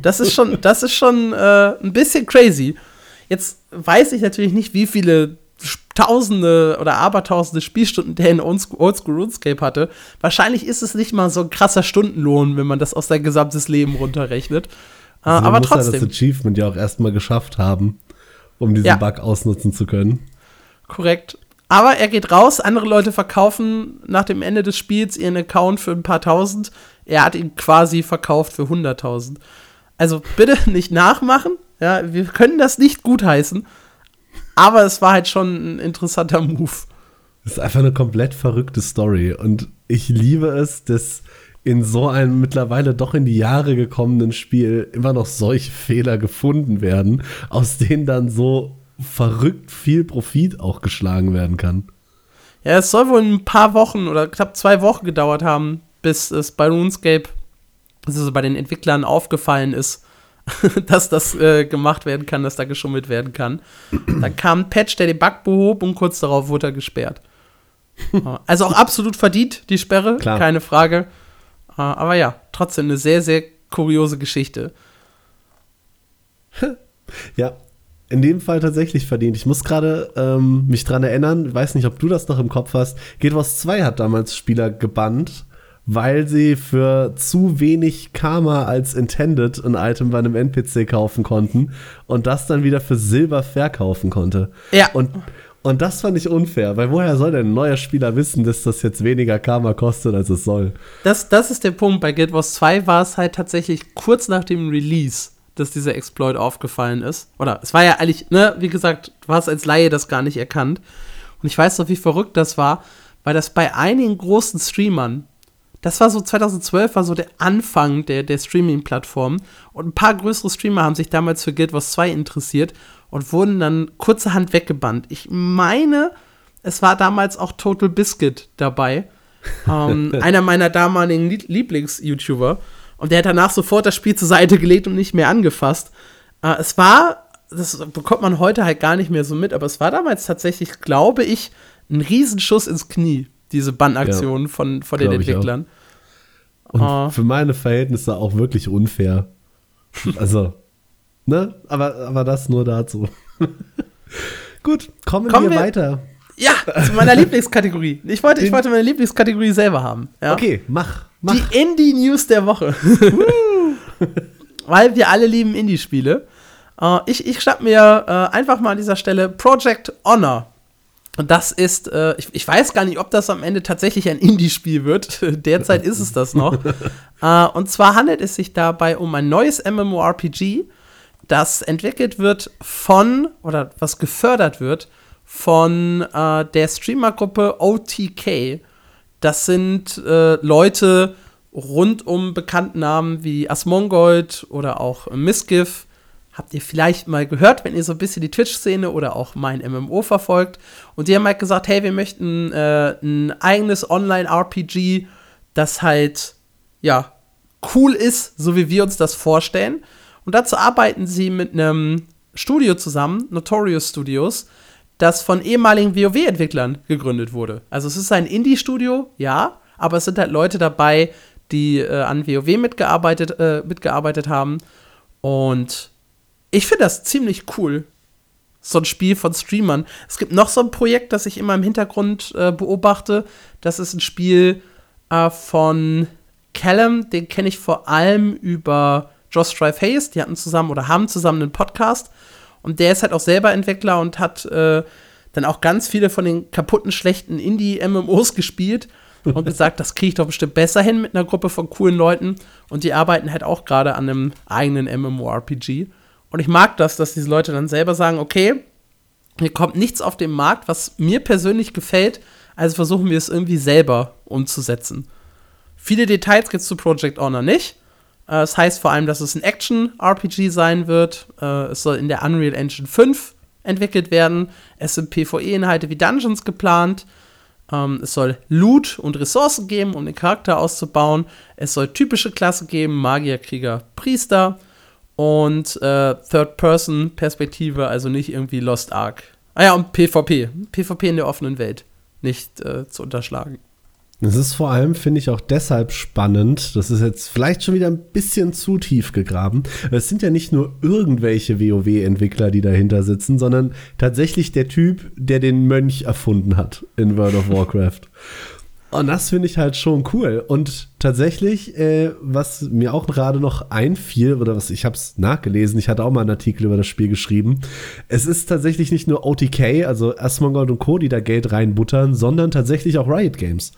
Das ist schon, das ist schon äh, ein bisschen crazy. Jetzt weiß ich natürlich nicht, wie viele Tausende oder Abertausende Spielstunden der in Oldschool RuneScape hatte. Wahrscheinlich ist es nicht mal so ein krasser Stundenlohn, wenn man das aus sein gesamtes Leben runterrechnet. Äh, also aber muss trotzdem. Ja das Achievement ja auch erstmal geschafft haben, um diesen ja. Bug ausnutzen zu können. Korrekt. Aber er geht raus, andere Leute verkaufen nach dem Ende des Spiels ihren Account für ein paar tausend. Er hat ihn quasi verkauft für 100.000. Also bitte nicht nachmachen. Ja, wir können das nicht gutheißen, aber es war halt schon ein interessanter Move. Das ist einfach eine komplett verrückte Story und ich liebe es, dass in so einem mittlerweile doch in die Jahre gekommenen Spiel immer noch solche Fehler gefunden werden, aus denen dann so verrückt viel Profit auch geschlagen werden kann. Ja, es soll wohl ein paar Wochen oder knapp zwei Wochen gedauert haben, bis es bei RuneScape, also bei den Entwicklern aufgefallen ist, dass das äh, gemacht werden kann, dass da geschummelt werden kann. Dann kam ein Patch, der den Bug behob und kurz darauf wurde er gesperrt. also auch absolut verdient, die Sperre, Klar. keine Frage. Äh, aber ja, trotzdem eine sehr, sehr kuriose Geschichte. ja, in dem Fall tatsächlich verdient. Ich muss gerade ähm, mich dran erinnern, weiß nicht, ob du das noch im Kopf hast. Guild Wars 2 hat damals Spieler gebannt weil sie für zu wenig Karma als intended ein Item bei einem NPC kaufen konnten und das dann wieder für Silber verkaufen konnte. Ja. Und, und das fand ich unfair, weil woher soll denn ein neuer Spieler wissen, dass das jetzt weniger Karma kostet, als es soll? Das, das ist der Punkt. Bei Guild Wars 2 war es halt tatsächlich kurz nach dem Release, dass dieser Exploit aufgefallen ist. Oder es war ja eigentlich, ne, wie gesagt, du hast als Laie das gar nicht erkannt. Und ich weiß noch, wie verrückt das war, weil das bei einigen großen Streamern das war so 2012 war so der Anfang der, der Streaming-Plattform und ein paar größere Streamer haben sich damals für Guild Wars 2 interessiert und wurden dann kurzerhand weggebannt. Ich meine, es war damals auch Total Biscuit dabei, ähm, einer meiner damaligen Lieblings-YouTuber und der hat danach sofort das Spiel zur Seite gelegt und nicht mehr angefasst. Äh, es war, das bekommt man heute halt gar nicht mehr so mit, aber es war damals tatsächlich, glaube ich, ein Riesenschuss ins Knie diese Bannaktion ja, von, von den Entwicklern. Und oh. für meine Verhältnisse auch wirklich unfair. Also, ne? Aber, aber das nur dazu. Gut, kommen, kommen wir, wir, weiter. Ja, zu meiner Lieblingskategorie. Ich wollte, ich wollte meine Lieblingskategorie selber haben. Ja? Okay, mach, mach. Die Indie-News der Woche. Weil wir alle lieben Indie-Spiele. Uh, ich, ich schnapp mir uh, einfach mal an dieser Stelle Project Honor und das ist, äh, ich, ich, weiß gar nicht, ob das am Ende tatsächlich ein Indie-Spiel wird. Derzeit ist es das noch. und zwar handelt es sich dabei um ein neues MMORPG, das entwickelt wird von, oder was gefördert wird, von äh, der Streamer-Gruppe OTK. Das sind äh, Leute rund um bekannten Namen wie Asmongold oder auch Misgiv habt ihr vielleicht mal gehört, wenn ihr so ein bisschen die Twitch-Szene oder auch mein MMO verfolgt. Und die haben halt gesagt, hey, wir möchten äh, ein eigenes Online-RPG, das halt, ja, cool ist, so wie wir uns das vorstellen. Und dazu arbeiten sie mit einem Studio zusammen, Notorious Studios, das von ehemaligen WoW-Entwicklern gegründet wurde. Also es ist ein Indie-Studio, ja, aber es sind halt Leute dabei, die äh, an WoW mitgearbeitet, äh, mitgearbeitet haben. Und ich finde das ziemlich cool. So ein Spiel von Streamern. Es gibt noch so ein Projekt, das ich immer im Hintergrund äh, beobachte. Das ist ein Spiel äh, von Callum, den kenne ich vor allem über Josh Strive Hayes. Die hatten zusammen oder haben zusammen einen Podcast. Und der ist halt auch selber Entwickler und hat äh, dann auch ganz viele von den kaputten, schlechten Indie-MMOs gespielt und gesagt, das kriege ich doch bestimmt besser hin mit einer Gruppe von coolen Leuten. Und die arbeiten halt auch gerade an einem eigenen MMORPG. Und ich mag das, dass diese Leute dann selber sagen, okay, hier kommt nichts auf den Markt, was mir persönlich gefällt, also versuchen wir es irgendwie selber umzusetzen. Viele Details gibt es zu Project Honor nicht. Äh, es heißt vor allem, dass es ein Action-RPG sein wird. Äh, es soll in der Unreal Engine 5 entwickelt werden. Es sind PvE-Inhalte wie Dungeons geplant. Ähm, es soll Loot und Ressourcen geben, um den Charakter auszubauen. Es soll typische Klasse geben: Magier, Krieger, Priester. Und äh, Third-Person-Perspektive, also nicht irgendwie Lost Ark. Ah ja, und PvP. PvP in der offenen Welt. Nicht äh, zu unterschlagen. Es ist vor allem, finde ich, auch deshalb spannend. Das ist jetzt vielleicht schon wieder ein bisschen zu tief gegraben. Es sind ja nicht nur irgendwelche WoW-Entwickler, die dahinter sitzen, sondern tatsächlich der Typ, der den Mönch erfunden hat in World of Warcraft. Und das finde ich halt schon cool. Und tatsächlich, äh, was mir auch gerade noch einfiel, oder was ich habe es nachgelesen, ich hatte auch mal einen Artikel über das Spiel geschrieben. Es ist tatsächlich nicht nur OTK, also Asmongold und Co., die da Geld reinbuttern, sondern tatsächlich auch Riot Games.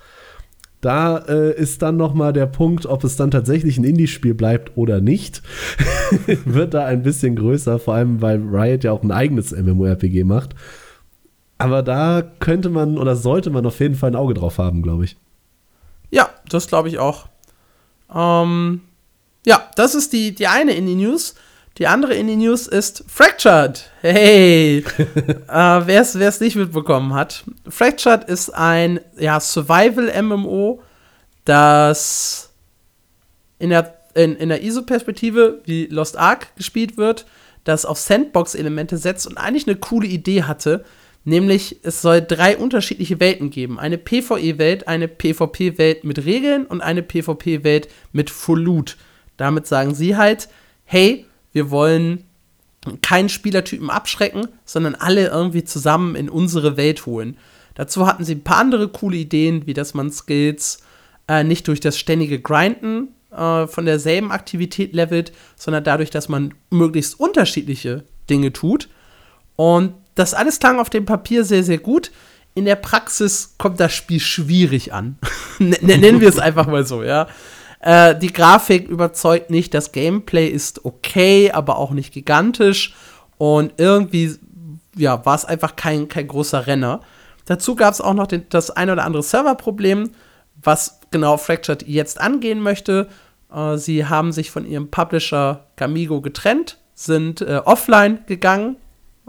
Da äh, ist dann noch mal der Punkt, ob es dann tatsächlich ein Indie-Spiel bleibt oder nicht, wird da ein bisschen größer, vor allem weil Riot ja auch ein eigenes MMORPG macht. Aber da könnte man oder sollte man auf jeden Fall ein Auge drauf haben, glaube ich. Ja, das glaube ich auch. Ähm, ja, das ist die, die eine Indie-News. Die andere Indie-News ist Fractured. Hey! äh, Wer es nicht mitbekommen hat. Fractured ist ein ja, Survival-MMO, das in der, in, in der ISO-Perspektive wie Lost Ark gespielt wird, das auf Sandbox-Elemente setzt und eigentlich eine coole Idee hatte. Nämlich, es soll drei unterschiedliche Welten geben. Eine PvE-Welt, eine PvP-Welt mit Regeln und eine PvP-Welt mit Full Loot. Damit sagen sie halt, hey, wir wollen keinen Spielertypen abschrecken, sondern alle irgendwie zusammen in unsere Welt holen. Dazu hatten sie ein paar andere coole Ideen, wie dass man Skills äh, nicht durch das ständige Grinden äh, von derselben Aktivität levelt, sondern dadurch, dass man möglichst unterschiedliche Dinge tut. Und das alles klang auf dem Papier sehr, sehr gut. In der Praxis kommt das Spiel schwierig an. Nennen wir es einfach mal so, ja. Äh, die Grafik überzeugt nicht, das Gameplay ist okay, aber auch nicht gigantisch. Und irgendwie, ja, war es einfach kein, kein großer Renner. Dazu gab es auch noch den, das ein oder andere Serverproblem, was genau Fractured jetzt angehen möchte. Äh, sie haben sich von ihrem Publisher Gamigo getrennt, sind äh, offline gegangen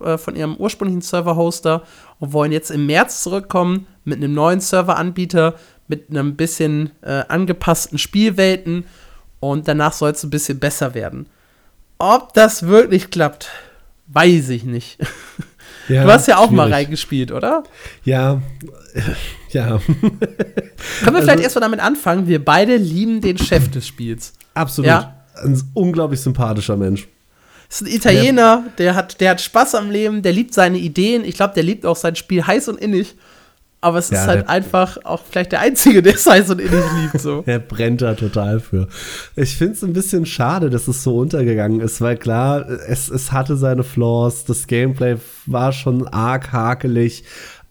äh, von ihrem ursprünglichen Server-Hoster und wollen jetzt im März zurückkommen mit einem neuen Serveranbieter, mit einem bisschen äh, angepassten Spielwelten und danach soll es ein bisschen besser werden. Ob das wirklich klappt, weiß ich nicht. Ja, du hast ja auch schwierig. mal reingespielt, oder? Ja, ja. Können wir also, vielleicht erstmal damit anfangen? Wir beide lieben den Chef des Spiels. Absolut. Ja? Ein unglaublich sympathischer Mensch. Ist ein Italiener, der hat, der hat Spaß am Leben, der liebt seine Ideen. Ich glaube, der liebt auch sein Spiel heiß und innig. Aber es ja, ist halt einfach auch vielleicht der Einzige, der es heiß und innig liebt. So. er brennt da total für. Ich finde es ein bisschen schade, dass es so untergegangen ist, weil klar, es, es hatte seine Flaws, das Gameplay war schon arg hakelig,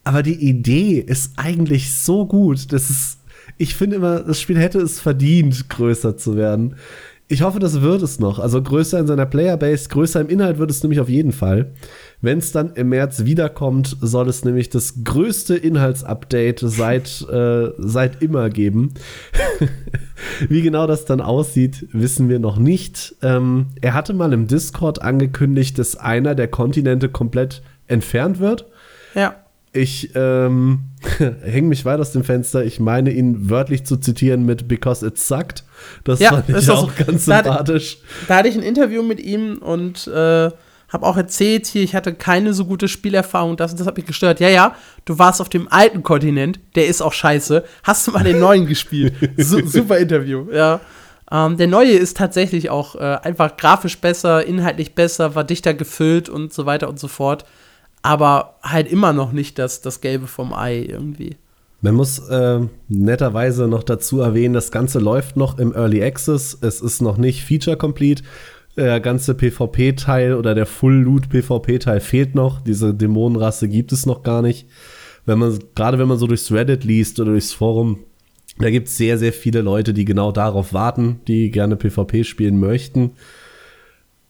aber die Idee ist eigentlich so gut, dass es, ich finde immer, das Spiel hätte es verdient, größer zu werden. Ich hoffe, das wird es noch. Also größer in seiner Playerbase, größer im Inhalt wird es nämlich auf jeden Fall. Wenn es dann im März wiederkommt, soll es nämlich das größte Inhaltsupdate seit, äh, seit immer geben. Wie genau das dann aussieht, wissen wir noch nicht. Ähm, er hatte mal im Discord angekündigt, dass einer der Kontinente komplett entfernt wird. Ja. Ich ähm, hänge mich weit aus dem Fenster. Ich meine ihn wörtlich zu zitieren mit Because it sucked. Das ja, fand ich auch so. ganz sympathisch. Da, da, hatte ich ein Interview mit ihm und äh, habe auch erzählt hier, ich hatte keine so gute Spielerfahrung, das das hat mich gestört. Ja, ja, du warst auf dem alten Kontinent, der ist auch scheiße. Hast du mal den neuen gespielt? Su super Interview, ja. Ähm, der neue ist tatsächlich auch äh, einfach grafisch besser, inhaltlich besser, war dichter gefüllt und so weiter und so fort. Aber halt immer noch nicht das, das Gelbe vom Ei irgendwie. Man muss äh, netterweise noch dazu erwähnen, das Ganze läuft noch im Early Access. Es ist noch nicht Feature Complete der ganze PvP-Teil oder der Full-Loot-PvP-Teil fehlt noch. Diese Dämonenrasse gibt es noch gar nicht. Wenn man, gerade wenn man so durchs Reddit liest oder durchs Forum, da gibt es sehr, sehr viele Leute, die genau darauf warten, die gerne PvP spielen möchten.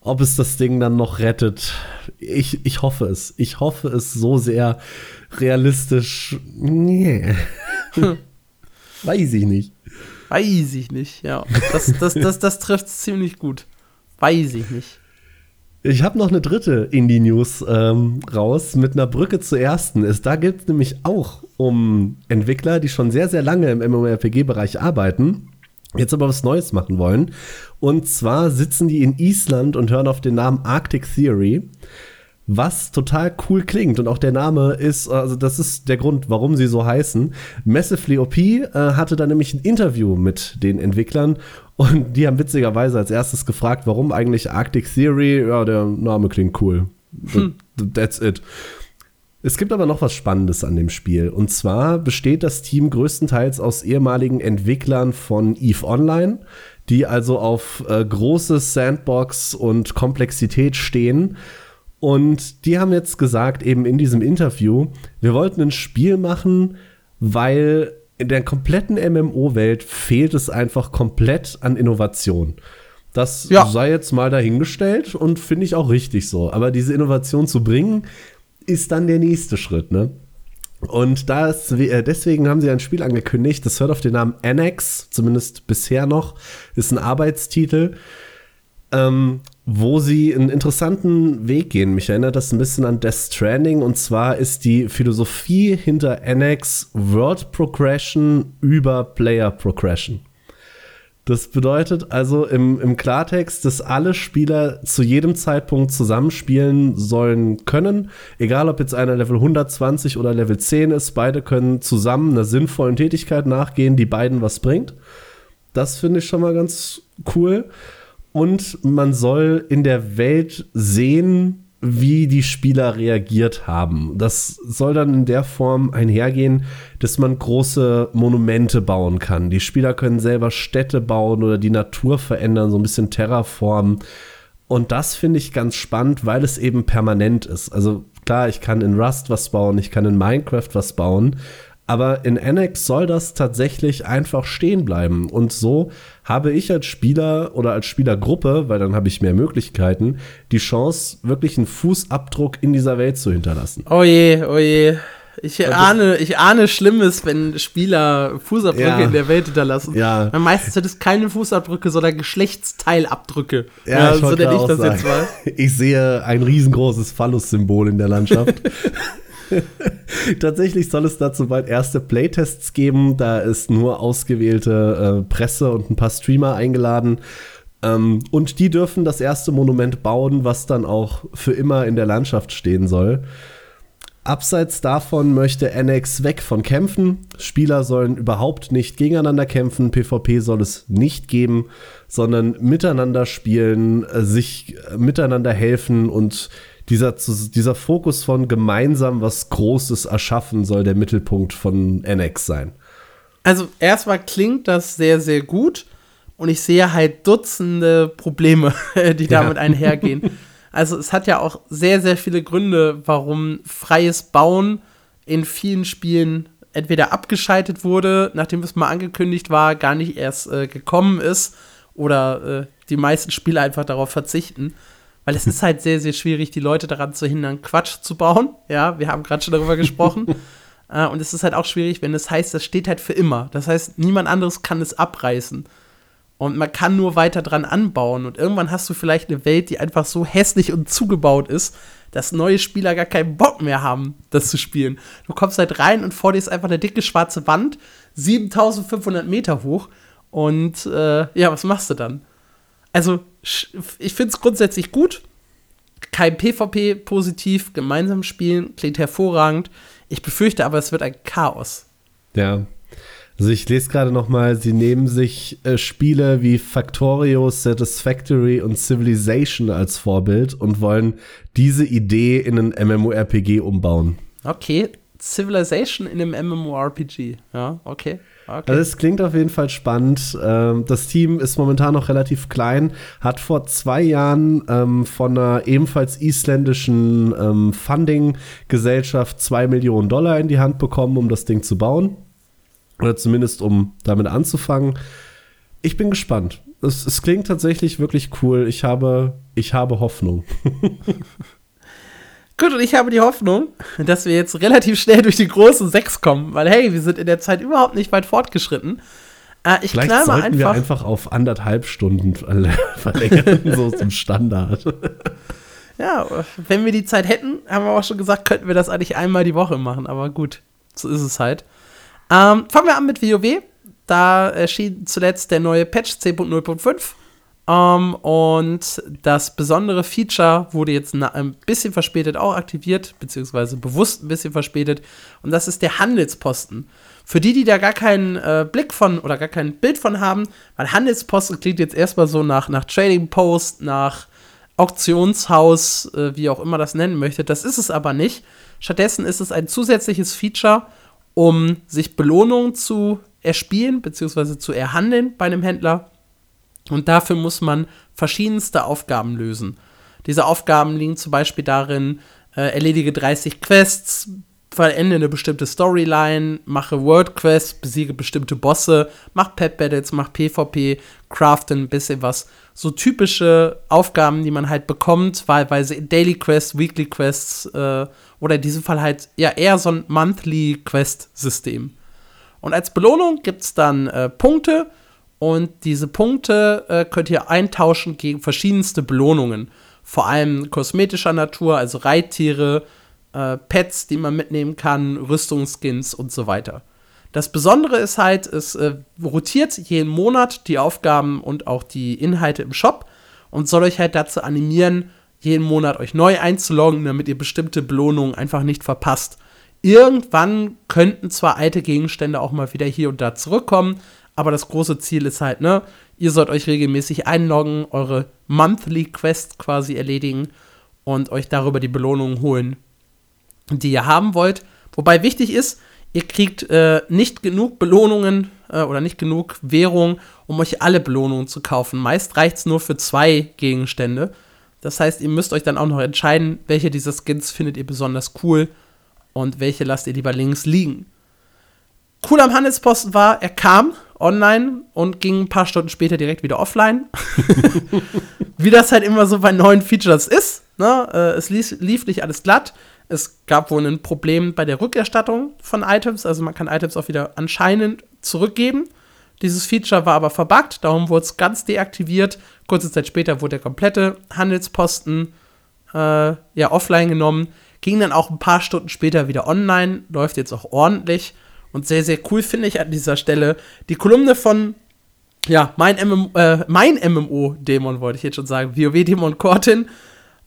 Ob es das Ding dann noch rettet, ich, ich hoffe es. Ich hoffe es so sehr realistisch. Nee. Weiß ich nicht. Weiß ich nicht, ja. Das, das, das, das trifft ziemlich gut. Weiß ich nicht. Ich habe noch eine dritte Indie-News ähm, raus mit einer Brücke zur ersten. Es, da geht es nämlich auch um Entwickler, die schon sehr, sehr lange im MMORPG-Bereich arbeiten, jetzt aber was Neues machen wollen. Und zwar sitzen die in Island und hören auf den Namen Arctic Theory was total cool klingt. Und auch der Name ist, also das ist der Grund, warum sie so heißen. Massively OP äh, hatte da nämlich ein Interview mit den Entwicklern und die haben witzigerweise als erstes gefragt, warum eigentlich Arctic Theory? Ja, der Name klingt cool. Hm. That's it. Es gibt aber noch was Spannendes an dem Spiel. Und zwar besteht das Team größtenteils aus ehemaligen Entwicklern von EVE Online, die also auf äh, große Sandbox und Komplexität stehen und die haben jetzt gesagt, eben in diesem Interview, wir wollten ein Spiel machen, weil in der kompletten MMO-Welt fehlt es einfach komplett an Innovation. Das ja. sei jetzt mal dahingestellt und finde ich auch richtig so. Aber diese Innovation zu bringen, ist dann der nächste Schritt, ne? Und da ist, äh, deswegen haben sie ein Spiel angekündigt, das hört auf den Namen Annex, zumindest bisher noch, ist ein Arbeitstitel. Ähm, wo sie einen interessanten Weg gehen. Mich erinnert das ein bisschen an Death Stranding und zwar ist die Philosophie hinter Annex Word Progression über Player Progression. Das bedeutet also im, im Klartext, dass alle Spieler zu jedem Zeitpunkt zusammenspielen sollen können. Egal ob jetzt einer Level 120 oder Level 10 ist, beide können zusammen einer sinnvollen Tätigkeit nachgehen, die beiden was bringt. Das finde ich schon mal ganz cool und man soll in der Welt sehen, wie die Spieler reagiert haben. Das soll dann in der Form einhergehen, dass man große Monumente bauen kann. Die Spieler können selber Städte bauen oder die Natur verändern, so ein bisschen terraformen. Und das finde ich ganz spannend, weil es eben permanent ist. Also klar, ich kann in Rust was bauen, ich kann in Minecraft was bauen, aber in Annex soll das tatsächlich einfach stehen bleiben. Und so habe ich als Spieler oder als Spielergruppe, weil dann habe ich mehr Möglichkeiten, die Chance, wirklich einen Fußabdruck in dieser Welt zu hinterlassen. Oh je, oh je. Ich ahne, ich ahne Schlimmes, wenn Spieler Fußabdrücke ja. in der Welt hinterlassen. Ja. meistens sind es keine Fußabdrücke, sondern Geschlechtsteilabdrücke. Ja, ja so nenne ich das sagen. jetzt mal. Ich sehe ein riesengroßes Phallus-Symbol in der Landschaft. Tatsächlich soll es dazu bald erste Playtests geben. Da ist nur ausgewählte äh, Presse und ein paar Streamer eingeladen. Ähm, und die dürfen das erste Monument bauen, was dann auch für immer in der Landschaft stehen soll. Abseits davon möchte NX weg von Kämpfen. Spieler sollen überhaupt nicht gegeneinander kämpfen. PvP soll es nicht geben, sondern miteinander spielen, äh, sich äh, miteinander helfen und dieser, dieser Fokus von gemeinsam was Großes erschaffen soll der Mittelpunkt von NX sein. Also erstmal klingt das sehr, sehr gut und ich sehe halt Dutzende Probleme, die damit ja. einhergehen. Also es hat ja auch sehr, sehr viele Gründe, warum freies Bauen in vielen Spielen entweder abgeschaltet wurde, nachdem es mal angekündigt war, gar nicht erst äh, gekommen ist oder äh, die meisten Spiele einfach darauf verzichten. Weil es ist halt sehr, sehr schwierig, die Leute daran zu hindern, Quatsch zu bauen. Ja, wir haben gerade schon darüber gesprochen. äh, und es ist halt auch schwierig, wenn es heißt, das steht halt für immer. Das heißt, niemand anderes kann es abreißen. Und man kann nur weiter dran anbauen. Und irgendwann hast du vielleicht eine Welt, die einfach so hässlich und zugebaut ist, dass neue Spieler gar keinen Bock mehr haben, das zu spielen. Du kommst halt rein und vor dir ist einfach eine dicke schwarze Wand, 7500 Meter hoch. Und äh, ja, was machst du dann? Also, ich finde es grundsätzlich gut. kein PvP positiv, gemeinsam spielen, klingt hervorragend. Ich befürchte aber, es wird ein Chaos. Ja. Also ich lese gerade noch mal, sie nehmen sich äh, Spiele wie Factorio, Satisfactory und Civilization als Vorbild und wollen diese Idee in ein MMORPG umbauen. Okay, Civilization in einem MMORPG. Ja, okay. Okay. Also es klingt auf jeden Fall spannend. Ähm, das Team ist momentan noch relativ klein, hat vor zwei Jahren ähm, von einer ebenfalls isländischen ähm, Funding-Gesellschaft zwei Millionen Dollar in die Hand bekommen, um das Ding zu bauen. Oder zumindest, um damit anzufangen. Ich bin gespannt. Es, es klingt tatsächlich wirklich cool. Ich habe, ich habe Hoffnung. Gut, und ich habe die Hoffnung, dass wir jetzt relativ schnell durch die großen sechs kommen, weil hey, wir sind in der Zeit überhaupt nicht weit fortgeschritten. Äh, ich Vielleicht sollten einfach, wir einfach auf anderthalb Stunden verlängern, so zum Standard. Ja, wenn wir die Zeit hätten, haben wir auch schon gesagt, könnten wir das eigentlich einmal die Woche machen, aber gut, so ist es halt. Ähm, fangen wir an mit WoW. Da erschien zuletzt der neue Patch 10.0.5. Um, ähm, und das besondere Feature wurde jetzt ein bisschen verspätet auch aktiviert, beziehungsweise bewusst ein bisschen verspätet. Und das ist der Handelsposten. Für die, die da gar keinen äh, Blick von oder gar kein Bild von haben, weil Handelsposten klingt jetzt erstmal so nach, nach Trading Post, nach Auktionshaus, äh, wie auch immer das nennen möchte. Das ist es aber nicht. Stattdessen ist es ein zusätzliches Feature, um sich Belohnungen zu erspielen bzw. zu erhandeln bei einem Händler. Und dafür muss man verschiedenste Aufgaben lösen. Diese Aufgaben liegen zum Beispiel darin, äh, erledige 30 Quests, verende eine bestimmte Storyline, mache World Quests, besiege bestimmte Bosse, mach Pet Battles, mach PvP, crafte ein bisschen was. So typische Aufgaben, die man halt bekommt, wahlweise Daily Quests, Weekly Quests äh, oder in diesem Fall halt ja eher so ein Monthly Quest System. Und als Belohnung gibt es dann äh, Punkte und diese Punkte äh, könnt ihr eintauschen gegen verschiedenste Belohnungen. Vor allem kosmetischer Natur, also Reittiere, äh, Pets, die man mitnehmen kann, Rüstungsskins und so weiter. Das Besondere ist halt, es äh, rotiert jeden Monat die Aufgaben und auch die Inhalte im Shop und soll euch halt dazu animieren, jeden Monat euch neu einzuloggen, damit ihr bestimmte Belohnungen einfach nicht verpasst. Irgendwann könnten zwar alte Gegenstände auch mal wieder hier und da zurückkommen, aber das große Ziel ist halt, ne, ihr sollt euch regelmäßig einloggen, eure Monthly Quest quasi erledigen und euch darüber die Belohnungen holen, die ihr haben wollt. Wobei wichtig ist, ihr kriegt äh, nicht genug Belohnungen äh, oder nicht genug Währung, um euch alle Belohnungen zu kaufen. Meist reicht es nur für zwei Gegenstände. Das heißt, ihr müsst euch dann auch noch entscheiden, welche dieser Skins findet ihr besonders cool und welche lasst ihr lieber links liegen. Cool am Handelsposten war, er kam online und ging ein paar Stunden später direkt wieder offline. Wie das halt immer so bei neuen Features ist. Ne? Äh, es lief, lief nicht alles glatt. Es gab wohl ein Problem bei der Rückerstattung von Items. Also man kann Items auch wieder anscheinend zurückgeben. Dieses Feature war aber verbuggt, darum wurde es ganz deaktiviert. Kurze Zeit später wurde der komplette Handelsposten äh, ja, offline genommen. Ging dann auch ein paar Stunden später wieder online, läuft jetzt auch ordentlich. Und sehr, sehr cool finde ich an dieser Stelle die Kolumne von, ja, mein, MMO, äh, mein MMO-Dämon, wollte ich jetzt schon sagen, WoW-Dämon Cortin.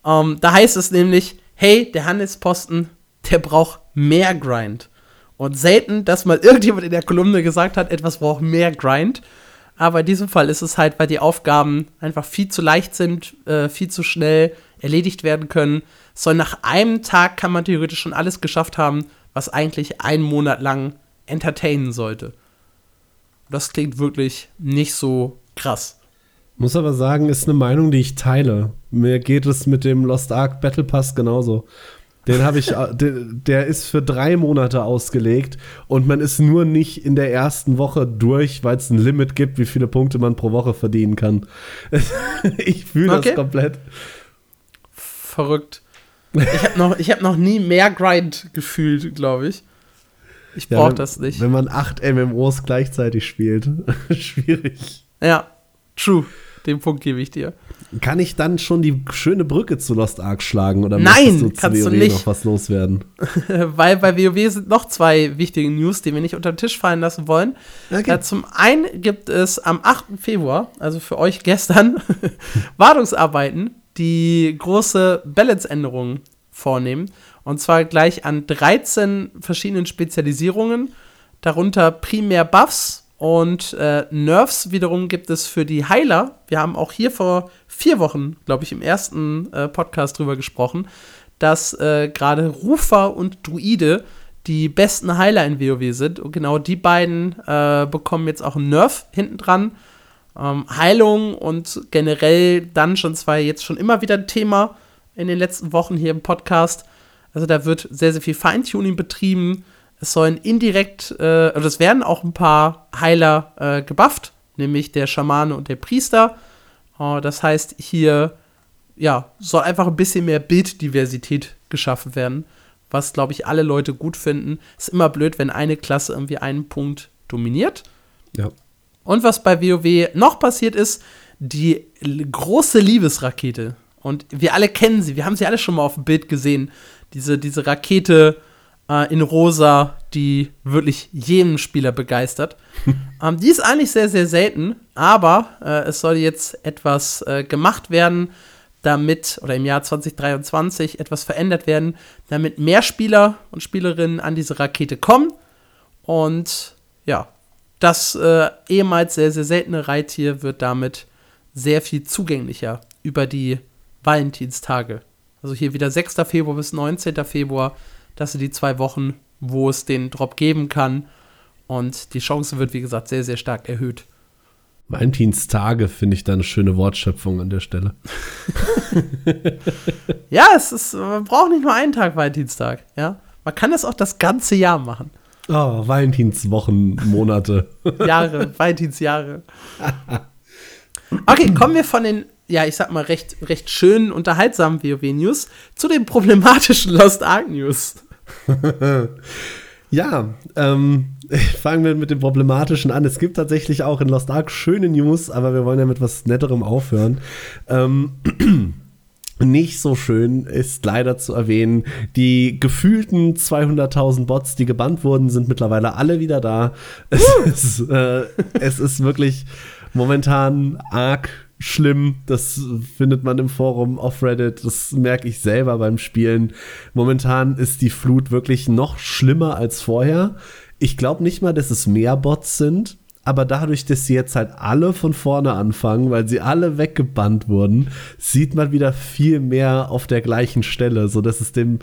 Ähm, da heißt es nämlich, hey, der Handelsposten, der braucht mehr Grind. Und selten, dass mal irgendjemand in der Kolumne gesagt hat, etwas braucht mehr Grind. Aber in diesem Fall ist es halt, weil die Aufgaben einfach viel zu leicht sind, äh, viel zu schnell erledigt werden können. So nach einem Tag kann man theoretisch schon alles geschafft haben, was eigentlich einen Monat lang entertainen sollte. Das klingt wirklich nicht so krass. Muss aber sagen, ist eine Meinung, die ich teile. Mir geht es mit dem Lost Ark Battle Pass genauso. Den habe ich, der, der, ist für drei Monate ausgelegt und man ist nur nicht in der ersten Woche durch, weil es ein Limit gibt, wie viele Punkte man pro Woche verdienen kann. ich fühle okay. das komplett. Verrückt. Ich habe noch, hab noch nie mehr Grind gefühlt, glaube ich. Ich brauche ja, das nicht. Wenn man acht MMOs gleichzeitig spielt, schwierig. Ja, true. Den Punkt gebe ich dir. Kann ich dann schon die schöne Brücke zu Lost Ark schlagen oder Nein, du kannst WoW du nicht. noch was loswerden? Weil bei WoW sind noch zwei wichtige News, die wir nicht unter den Tisch fallen lassen wollen. Okay. Äh, zum einen gibt es am 8. Februar, also für euch gestern, Wartungsarbeiten, die große Balance-Änderung vornehmen. Und zwar gleich an 13 verschiedenen Spezialisierungen, darunter primär Buffs und äh, Nerfs wiederum gibt es für die Heiler. Wir haben auch hier vor vier Wochen, glaube ich, im ersten äh, Podcast drüber gesprochen, dass äh, gerade Rufer und Druide die besten Heiler in WoW sind. Und genau die beiden äh, bekommen jetzt auch einen Nerf hinten dran. Ähm, Heilung und generell Dungeons war jetzt schon immer wieder ein Thema in den letzten Wochen hier im Podcast. Also da wird sehr, sehr viel Feintuning betrieben. Es sollen indirekt, äh, also es werden auch ein paar Heiler äh, gebufft, nämlich der Schamane und der Priester. Äh, das heißt, hier ja, soll einfach ein bisschen mehr Bilddiversität geschaffen werden, was, glaube ich, alle Leute gut finden. Ist immer blöd, wenn eine Klasse irgendwie einen Punkt dominiert. Ja. Und was bei WoW noch passiert ist, die große Liebesrakete. Und wir alle kennen sie, wir haben sie alle schon mal auf dem Bild gesehen. Diese, diese Rakete äh, in rosa, die wirklich jeden Spieler begeistert. ähm, die ist eigentlich sehr, sehr selten, aber äh, es soll jetzt etwas äh, gemacht werden, damit, oder im Jahr 2023 etwas verändert werden, damit mehr Spieler und Spielerinnen an diese Rakete kommen. Und ja, das äh, ehemals sehr, sehr seltene Reittier wird damit sehr viel zugänglicher über die Valentinstage. Also hier wieder 6. Februar bis 19. Februar. Das sind die zwei Wochen, wo es den Drop geben kann. Und die Chance wird, wie gesagt, sehr, sehr stark erhöht. Valentinstage finde ich da eine schöne Wortschöpfung an der Stelle. ja, es ist, man braucht nicht nur einen Tag Valentinstag. Ja? Man kann das auch das ganze Jahr machen. Oh, Valentinswochen, Monate. Jahre, Valentinsjahre. Okay, kommen wir von den ja, ich sag mal, recht, recht schönen, unterhaltsamen WoW-News zu den problematischen Lost Ark News. ja, ähm, fangen wir mit dem Problematischen an. Es gibt tatsächlich auch in Lost Ark schöne News, aber wir wollen ja mit was Netterem aufhören. Ähm, nicht so schön ist leider zu erwähnen, die gefühlten 200.000 Bots, die gebannt wurden, sind mittlerweile alle wieder da. Es, ist, äh, es ist wirklich momentan arg schlimm. Das findet man im Forum auf Reddit. Das merke ich selber beim Spielen. Momentan ist die Flut wirklich noch schlimmer als vorher. Ich glaube nicht mal, dass es mehr Bots sind. Aber dadurch, dass sie jetzt halt alle von vorne anfangen, weil sie alle weggebannt wurden, sieht man wieder viel mehr auf der gleichen Stelle, so dass es dem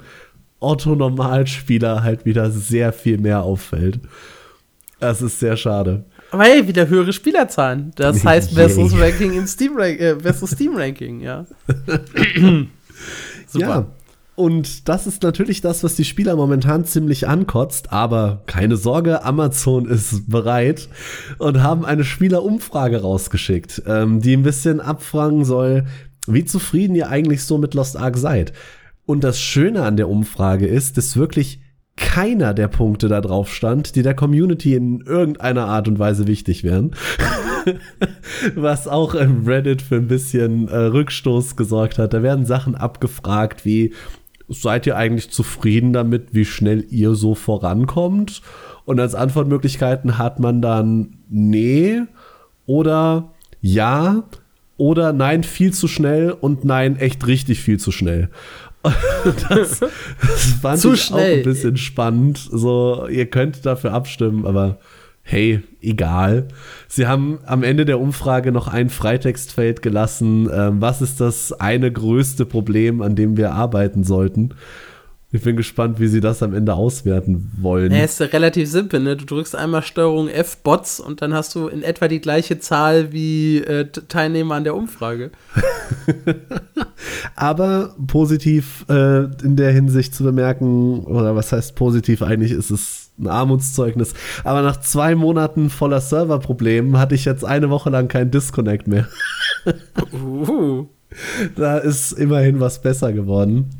Otto-Normalspieler halt wieder sehr viel mehr auffällt. Das ist sehr schade. Aber hey, wieder höhere Spielerzahlen. Das heißt besseres Ranking im Steam äh, besseres Steam Ranking, ja. Super. Ja. Und das ist natürlich das, was die Spieler momentan ziemlich ankotzt. Aber keine Sorge, Amazon ist bereit und haben eine Spielerumfrage rausgeschickt, ähm, die ein bisschen abfragen soll, wie zufrieden ihr eigentlich so mit Lost Ark seid. Und das Schöne an der Umfrage ist, dass wirklich keiner der Punkte da drauf stand, die der Community in irgendeiner Art und Weise wichtig wären. Was auch im Reddit für ein bisschen äh, Rückstoß gesorgt hat. Da werden Sachen abgefragt wie, seid ihr eigentlich zufrieden damit, wie schnell ihr so vorankommt? Und als Antwortmöglichkeiten hat man dann nee oder ja oder nein, viel zu schnell und nein, echt richtig viel zu schnell. das, das fand Zu ich schnell. auch ein bisschen spannend. So, ihr könnt dafür abstimmen, aber hey, egal. Sie haben am Ende der Umfrage noch ein Freitextfeld gelassen. Ähm, was ist das eine größte Problem, an dem wir arbeiten sollten? Ich bin gespannt, wie sie das am Ende auswerten wollen. Ja, ist relativ simpel, ne? Du drückst einmal Steuerung F Bots und dann hast du in etwa die gleiche Zahl wie äh, Teilnehmer an der Umfrage. Aber positiv äh, in der Hinsicht zu bemerken, oder was heißt positiv eigentlich, ist es ein Armutszeugnis. Aber nach zwei Monaten voller Serverproblemen hatte ich jetzt eine Woche lang keinen Disconnect mehr. uh. Da ist immerhin was besser geworden.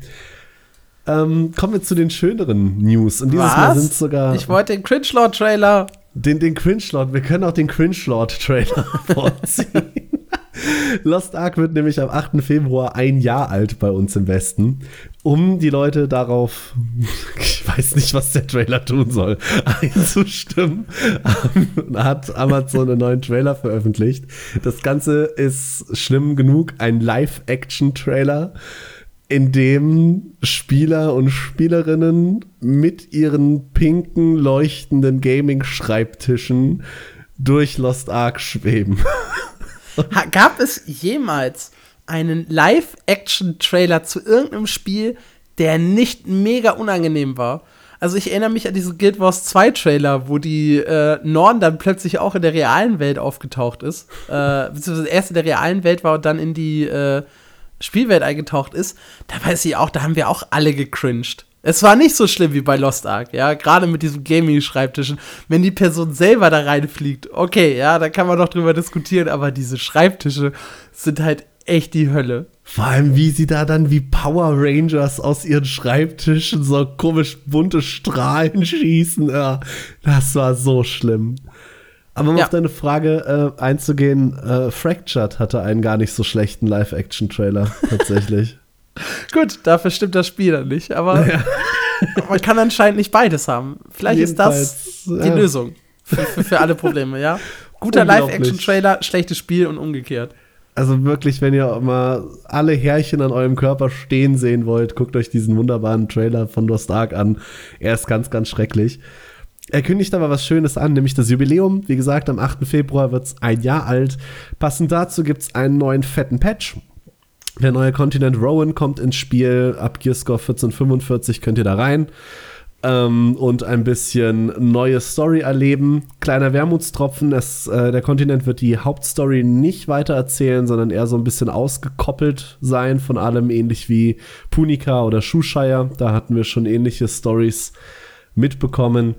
Ähm, kommen wir zu den schöneren News. Und dieses Was? Mal sind sogar. Ich wollte den Cringe-Lord-Trailer. Den, den Cringe-Lord. Wir können auch den Cringe-Lord-Trailer vorziehen. Lost Ark wird nämlich am 8. Februar ein Jahr alt bei uns im Westen. um die Leute darauf, ich weiß nicht, was der Trailer tun soll, einzustimmen, hat Amazon einen neuen Trailer veröffentlicht. Das Ganze ist schlimm genug, ein Live-Action-Trailer, in dem Spieler und Spielerinnen mit ihren pinken, leuchtenden Gaming-Schreibtischen durch Lost Ark schweben. Gab es jemals einen Live-Action-Trailer zu irgendeinem Spiel, der nicht mega unangenehm war. Also ich erinnere mich an diesen Guild Wars 2 Trailer, wo die äh, Norn dann plötzlich auch in der realen Welt aufgetaucht ist. Äh, beziehungsweise erst in der realen Welt war und dann in die äh, Spielwelt eingetaucht ist. Da weiß ich auch, da haben wir auch alle gecringed. Es war nicht so schlimm wie bei Lost Ark, ja, gerade mit diesem Gaming-Schreibtischen. Wenn die Person selber da reinfliegt, okay, ja, da kann man doch drüber diskutieren, aber diese Schreibtische sind halt echt die Hölle. Vor allem, wie sie da dann wie Power Rangers aus ihren Schreibtischen so komisch bunte Strahlen schießen. Ja, das war so schlimm. Aber um ja. auf deine Frage äh, einzugehen, äh, Fractured hatte einen gar nicht so schlechten Live-Action-Trailer, tatsächlich. Gut, dafür stimmt das Spiel dann nicht, aber ja. man kann anscheinend nicht beides haben. Vielleicht Jedenfalls, ist das die ja. Lösung für, für, für alle Probleme, ja? Guter Live-Action-Trailer, schlechtes Spiel und umgekehrt. Also wirklich, wenn ihr mal alle Härchen an eurem Körper stehen sehen wollt, guckt euch diesen wunderbaren Trailer von Lost Ark an. Er ist ganz, ganz schrecklich. Er kündigt aber was Schönes an, nämlich das Jubiläum. Wie gesagt, am 8. Februar wird es ein Jahr alt. Passend dazu gibt es einen neuen fetten Patch. Der neue Kontinent Rowan kommt ins Spiel. Ab Gearscore 1445 könnt ihr da rein ähm, und ein bisschen neue Story erleben. Kleiner Wermutstropfen, es, äh, der Kontinent wird die Hauptstory nicht weiter erzählen, sondern eher so ein bisschen ausgekoppelt sein von allem, ähnlich wie Punica oder Shushire. Da hatten wir schon ähnliche Stories mitbekommen.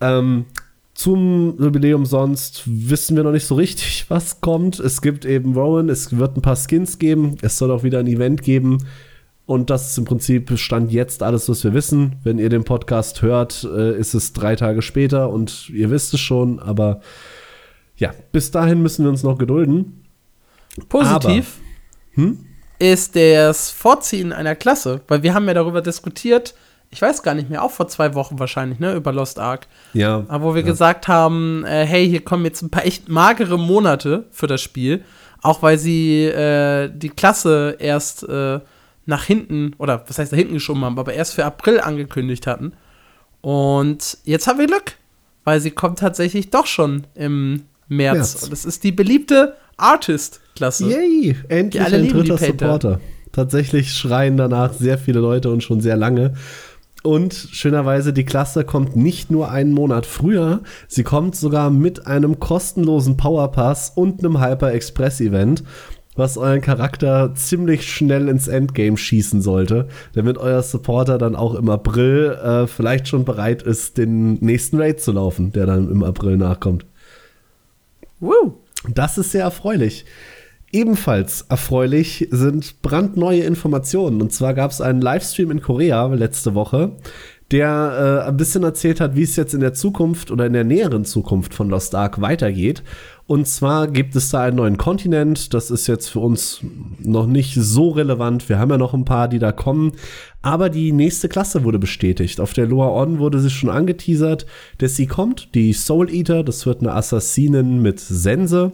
Ähm, zum Jubiläum sonst wissen wir noch nicht so richtig, was kommt. Es gibt eben Rowan, es wird ein paar Skins geben, es soll auch wieder ein Event geben. Und das ist im Prinzip Stand jetzt alles, was wir wissen. Wenn ihr den Podcast hört, äh, ist es drei Tage später und ihr wisst es schon. Aber ja, bis dahin müssen wir uns noch gedulden. Positiv aber, hm? ist das Vorziehen einer Klasse, weil wir haben ja darüber diskutiert, ich weiß gar nicht mehr, auch vor zwei Wochen wahrscheinlich, ne, über Lost Ark. Ja. Aber wo wir ja. gesagt haben, äh, hey, hier kommen jetzt ein paar echt magere Monate für das Spiel, auch weil sie äh, die Klasse erst äh, nach hinten, oder was heißt nach hinten geschoben haben, aber erst für April angekündigt hatten. Und jetzt haben wir Glück, weil sie kommt tatsächlich doch schon im März. März. Und das ist die beliebte Artist-Klasse. Yay! Endlich ein dritter Supporter. Tatsächlich schreien danach sehr viele Leute und schon sehr lange. Und schönerweise, die Klasse kommt nicht nur einen Monat früher, sie kommt sogar mit einem kostenlosen Powerpass und einem Hyper Express Event was euren Charakter ziemlich schnell ins Endgame schießen sollte, damit euer Supporter dann auch im April äh, vielleicht schon bereit ist, den nächsten Raid zu laufen, der dann im April nachkommt. Woo. Das ist sehr erfreulich. Ebenfalls erfreulich sind brandneue Informationen. Und zwar gab es einen Livestream in Korea letzte Woche, der äh, ein bisschen erzählt hat, wie es jetzt in der Zukunft oder in der näheren Zukunft von Lost Ark weitergeht. Und zwar gibt es da einen neuen Kontinent. Das ist jetzt für uns noch nicht so relevant. Wir haben ja noch ein paar, die da kommen. Aber die nächste Klasse wurde bestätigt. Auf der Loa On wurde sie schon angeteasert, dass sie kommt. Die Soul Eater, das wird eine Assassinin mit Sense.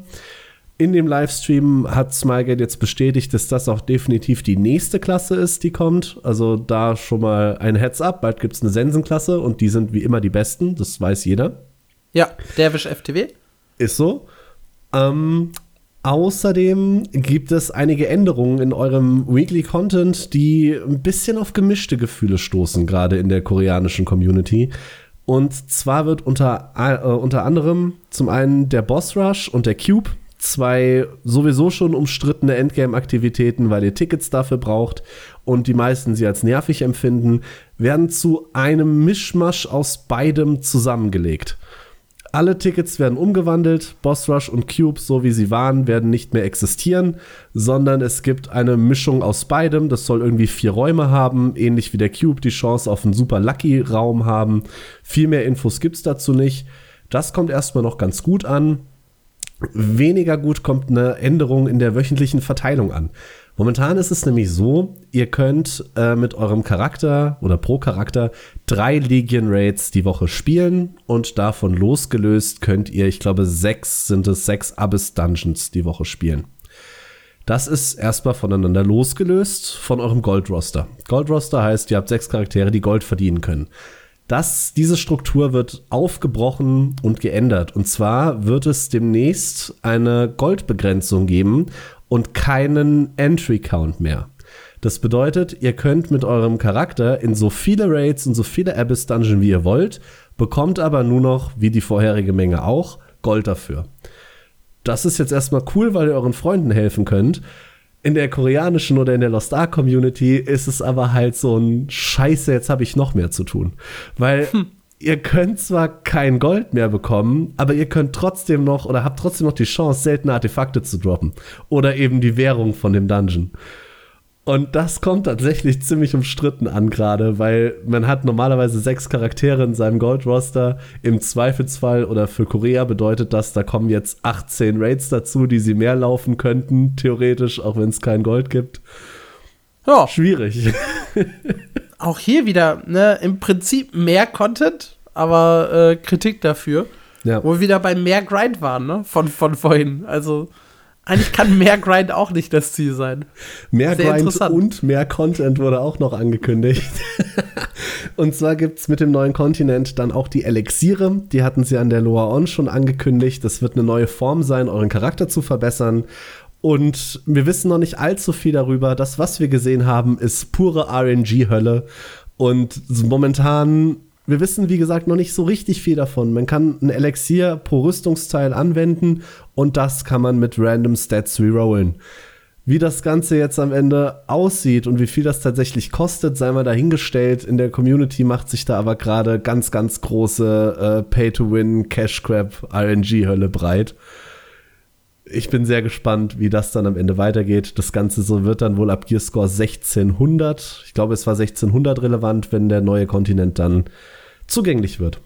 In dem Livestream hat Smilegate jetzt bestätigt, dass das auch definitiv die nächste Klasse ist, die kommt. Also da schon mal ein Heads up. Bald gibt es eine Sensenklasse und die sind wie immer die besten. Das weiß jeder. Ja, Derwisch FTW. Ist so. Ähm, außerdem gibt es einige Änderungen in eurem Weekly Content, die ein bisschen auf gemischte Gefühle stoßen, gerade in der koreanischen Community. Und zwar wird unter, äh, unter anderem zum einen der Boss Rush und der Cube, zwei sowieso schon umstrittene Endgame-Aktivitäten, weil ihr Tickets dafür braucht und die meisten sie als nervig empfinden, werden zu einem Mischmasch aus beidem zusammengelegt. Alle Tickets werden umgewandelt. Boss Rush und Cube, so wie sie waren, werden nicht mehr existieren, sondern es gibt eine Mischung aus beidem. Das soll irgendwie vier Räume haben, ähnlich wie der Cube die Chance auf einen super Lucky Raum haben. Viel mehr Infos gibt es dazu nicht. Das kommt erstmal noch ganz gut an. Weniger gut kommt eine Änderung in der wöchentlichen Verteilung an. Momentan ist es nämlich so, ihr könnt äh, mit eurem Charakter oder pro Charakter drei Legion Raids die Woche spielen und davon losgelöst könnt ihr, ich glaube, sechs sind es, sechs Abyss Dungeons die Woche spielen. Das ist erstmal voneinander losgelöst von eurem Gold-Roster. Gold-Roster heißt, ihr habt sechs Charaktere, die Gold verdienen können. Das, diese Struktur wird aufgebrochen und geändert. Und zwar wird es demnächst eine Goldbegrenzung geben und keinen Entry-Count mehr. Das bedeutet, ihr könnt mit eurem Charakter in so viele Raids und so viele Abyss Dungeon wie ihr wollt, bekommt aber nur noch, wie die vorherige Menge auch, Gold dafür das ist jetzt erstmal cool, weil ihr euren Freunden helfen könnt. In der koreanischen oder in der Lost Ark Community ist es aber halt so ein Scheiße, jetzt habe ich noch mehr zu tun. Weil hm. ihr könnt zwar kein Gold mehr bekommen, aber ihr könnt trotzdem noch oder habt trotzdem noch die Chance, seltene Artefakte zu droppen. Oder eben die Währung von dem Dungeon. Und das kommt tatsächlich ziemlich umstritten an gerade, weil man hat normalerweise sechs Charaktere in seinem Gold-Roster. Im Zweifelsfall oder für Korea bedeutet das, da kommen jetzt 18 Raids dazu, die sie mehr laufen könnten, theoretisch, auch wenn es kein Gold gibt. Ja. Schwierig. Auch hier wieder, ne, im Prinzip mehr Content, aber äh, Kritik dafür. Ja. Wo wir wieder bei mehr Grind waren, ne, von, von vorhin. Also eigentlich kann mehr Grind auch nicht das Ziel sein. Mehr Sehr Grind und mehr Content wurde auch noch angekündigt. und zwar gibt es mit dem neuen Kontinent dann auch die Elixiere. Die hatten sie an der Loa On schon angekündigt. Das wird eine neue Form sein, euren Charakter zu verbessern. Und wir wissen noch nicht allzu viel darüber. Das, was wir gesehen haben, ist pure RNG-Hölle. Und momentan wir wissen, wie gesagt, noch nicht so richtig viel davon. Man kann ein Elixier pro Rüstungsteil anwenden und das kann man mit Random Stats rerollen. Wie das Ganze jetzt am Ende aussieht und wie viel das tatsächlich kostet, sei mal dahingestellt. In der Community macht sich da aber gerade ganz, ganz große äh, Pay-to-Win, Cash-Grab, RNG-Hölle breit. Ich bin sehr gespannt, wie das dann am Ende weitergeht. Das Ganze so wird dann wohl ab Gearscore 1600. Ich glaube, es war 1600 relevant, wenn der neue Kontinent dann zugänglich wird.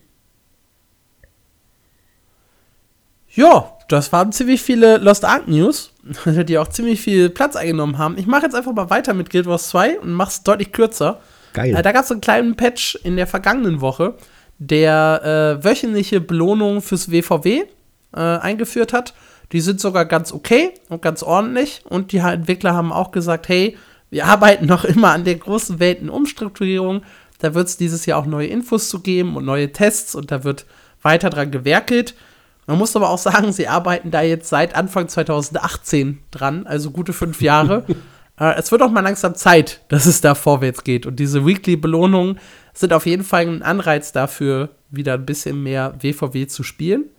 Ja, das waren ziemlich viele Lost Ark News, die auch ziemlich viel Platz eingenommen haben. Ich mache jetzt einfach mal weiter mit Guild Wars 2 und mache es deutlich kürzer. Geil. Äh, da gab es einen kleinen Patch in der vergangenen Woche, der äh, wöchentliche Belohnungen fürs WVW äh, eingeführt hat. Die sind sogar ganz okay und ganz ordentlich. Und die Entwickler haben auch gesagt, hey, wir arbeiten noch immer an der großen Weltenumstrukturierung. Da wird es dieses Jahr auch neue Infos zu geben und neue Tests und da wird weiter dran gewerkelt. Man muss aber auch sagen, sie arbeiten da jetzt seit Anfang 2018 dran, also gute fünf Jahre. äh, es wird auch mal langsam Zeit, dass es da vorwärts geht. Und diese Weekly-Belohnungen sind auf jeden Fall ein Anreiz dafür, wieder ein bisschen mehr WVW zu spielen.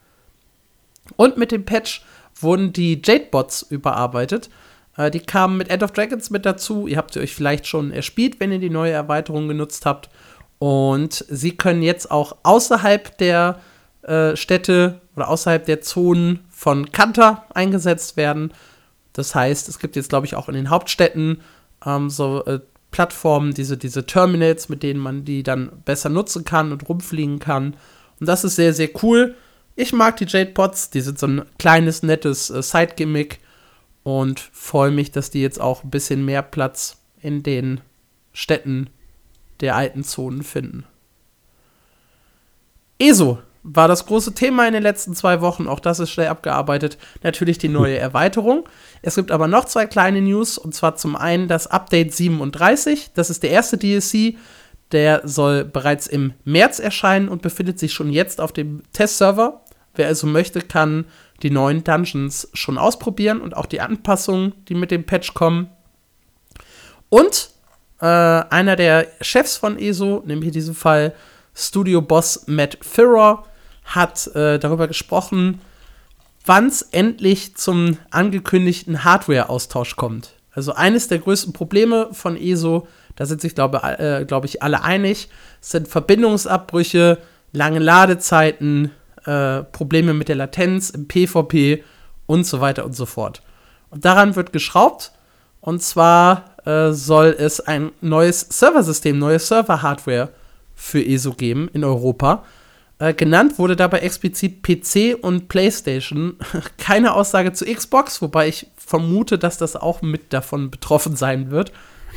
Und mit dem Patch wurden die Jade-Bots überarbeitet. Äh, die kamen mit End of Dragons mit dazu. Ihr habt sie euch vielleicht schon erspielt, wenn ihr die neue Erweiterung genutzt habt. Und sie können jetzt auch außerhalb der äh, Städte oder außerhalb der Zonen von Kanter eingesetzt werden. Das heißt, es gibt jetzt, glaube ich, auch in den Hauptstädten ähm, so äh, Plattformen, diese, diese Terminals, mit denen man die dann besser nutzen kann und rumfliegen kann. Und das ist sehr, sehr cool. Ich mag die Jade Pots, die sind so ein kleines, nettes äh, Side-Gimmick und freue mich, dass die jetzt auch ein bisschen mehr Platz in den Städten der alten Zonen finden. ESO war das große Thema in den letzten zwei Wochen. Auch das ist schnell abgearbeitet. Natürlich die neue Erweiterung. Es gibt aber noch zwei kleine News. Und zwar zum einen das Update 37. Das ist der erste DLC. Der soll bereits im März erscheinen und befindet sich schon jetzt auf dem Testserver. Wer also möchte, kann die neuen Dungeons schon ausprobieren und auch die Anpassungen, die mit dem Patch kommen. Und äh, einer der Chefs von ESO, nämlich in diesem Fall Studio-Boss Matt Firor, hat äh, darüber gesprochen, wann es endlich zum angekündigten Hardware-Austausch kommt. Also eines der größten Probleme von ESO, da sind sich, glaube äh, glaub ich, alle einig, sind Verbindungsabbrüche, lange Ladezeiten, äh, Probleme mit der Latenz im PvP und so weiter und so fort. Und daran wird geschraubt. Und zwar äh, soll es ein neues Serversystem, neue Server-Hardware für ESO geben in Europa. Äh, genannt wurde dabei explizit PC und PlayStation. Keine Aussage zu Xbox, wobei ich vermute, dass das auch mit davon betroffen sein wird.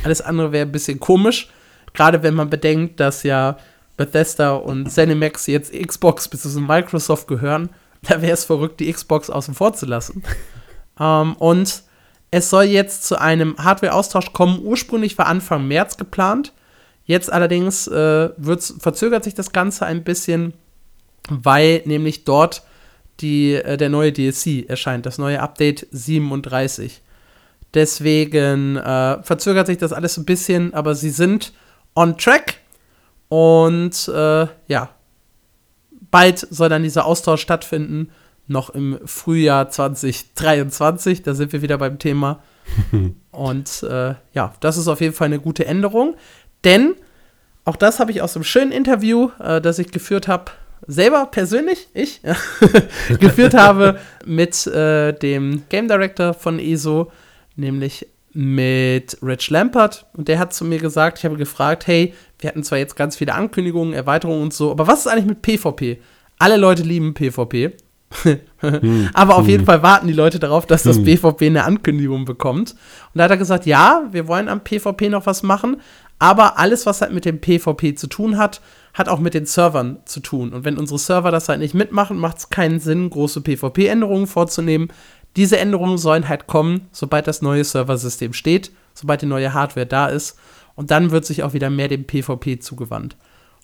Alles andere wäre ein bisschen komisch, gerade wenn man bedenkt, dass ja Bethesda und ZeniMax jetzt Xbox bzw. Microsoft gehören. Da wäre es verrückt, die Xbox außen vor zu lassen. ähm, und es soll jetzt zu einem Hardware-Austausch kommen. Ursprünglich war Anfang März geplant. Jetzt allerdings äh, verzögert sich das Ganze ein bisschen, weil nämlich dort die, äh, der neue DLC erscheint, das neue Update 37. Deswegen äh, verzögert sich das alles ein bisschen, aber sie sind on track. Und äh, ja, bald soll dann dieser Austausch stattfinden, noch im Frühjahr 2023. Da sind wir wieder beim Thema. Und äh, ja, das ist auf jeden Fall eine gute Änderung. Denn, auch das habe ich aus einem schönen Interview, äh, das ich geführt habe, selber persönlich, ich, geführt habe mit äh, dem Game Director von ESO, nämlich mit Rich Lampert. Und der hat zu mir gesagt, ich habe gefragt, hey, wir hatten zwar jetzt ganz viele Ankündigungen, Erweiterungen und so, aber was ist eigentlich mit PvP? Alle Leute lieben PvP. hm, aber auf hm. jeden Fall warten die Leute darauf, dass das hm. PvP eine Ankündigung bekommt. Und da hat er gesagt, ja, wir wollen am PvP noch was machen, aber alles, was halt mit dem PvP zu tun hat, hat auch mit den Servern zu tun. Und wenn unsere Server das halt nicht mitmachen, macht es keinen Sinn, große PvP-Änderungen vorzunehmen. Diese Änderungen sollen halt kommen, sobald das neue Serversystem steht, sobald die neue Hardware da ist. Und dann wird sich auch wieder mehr dem PvP zugewandt.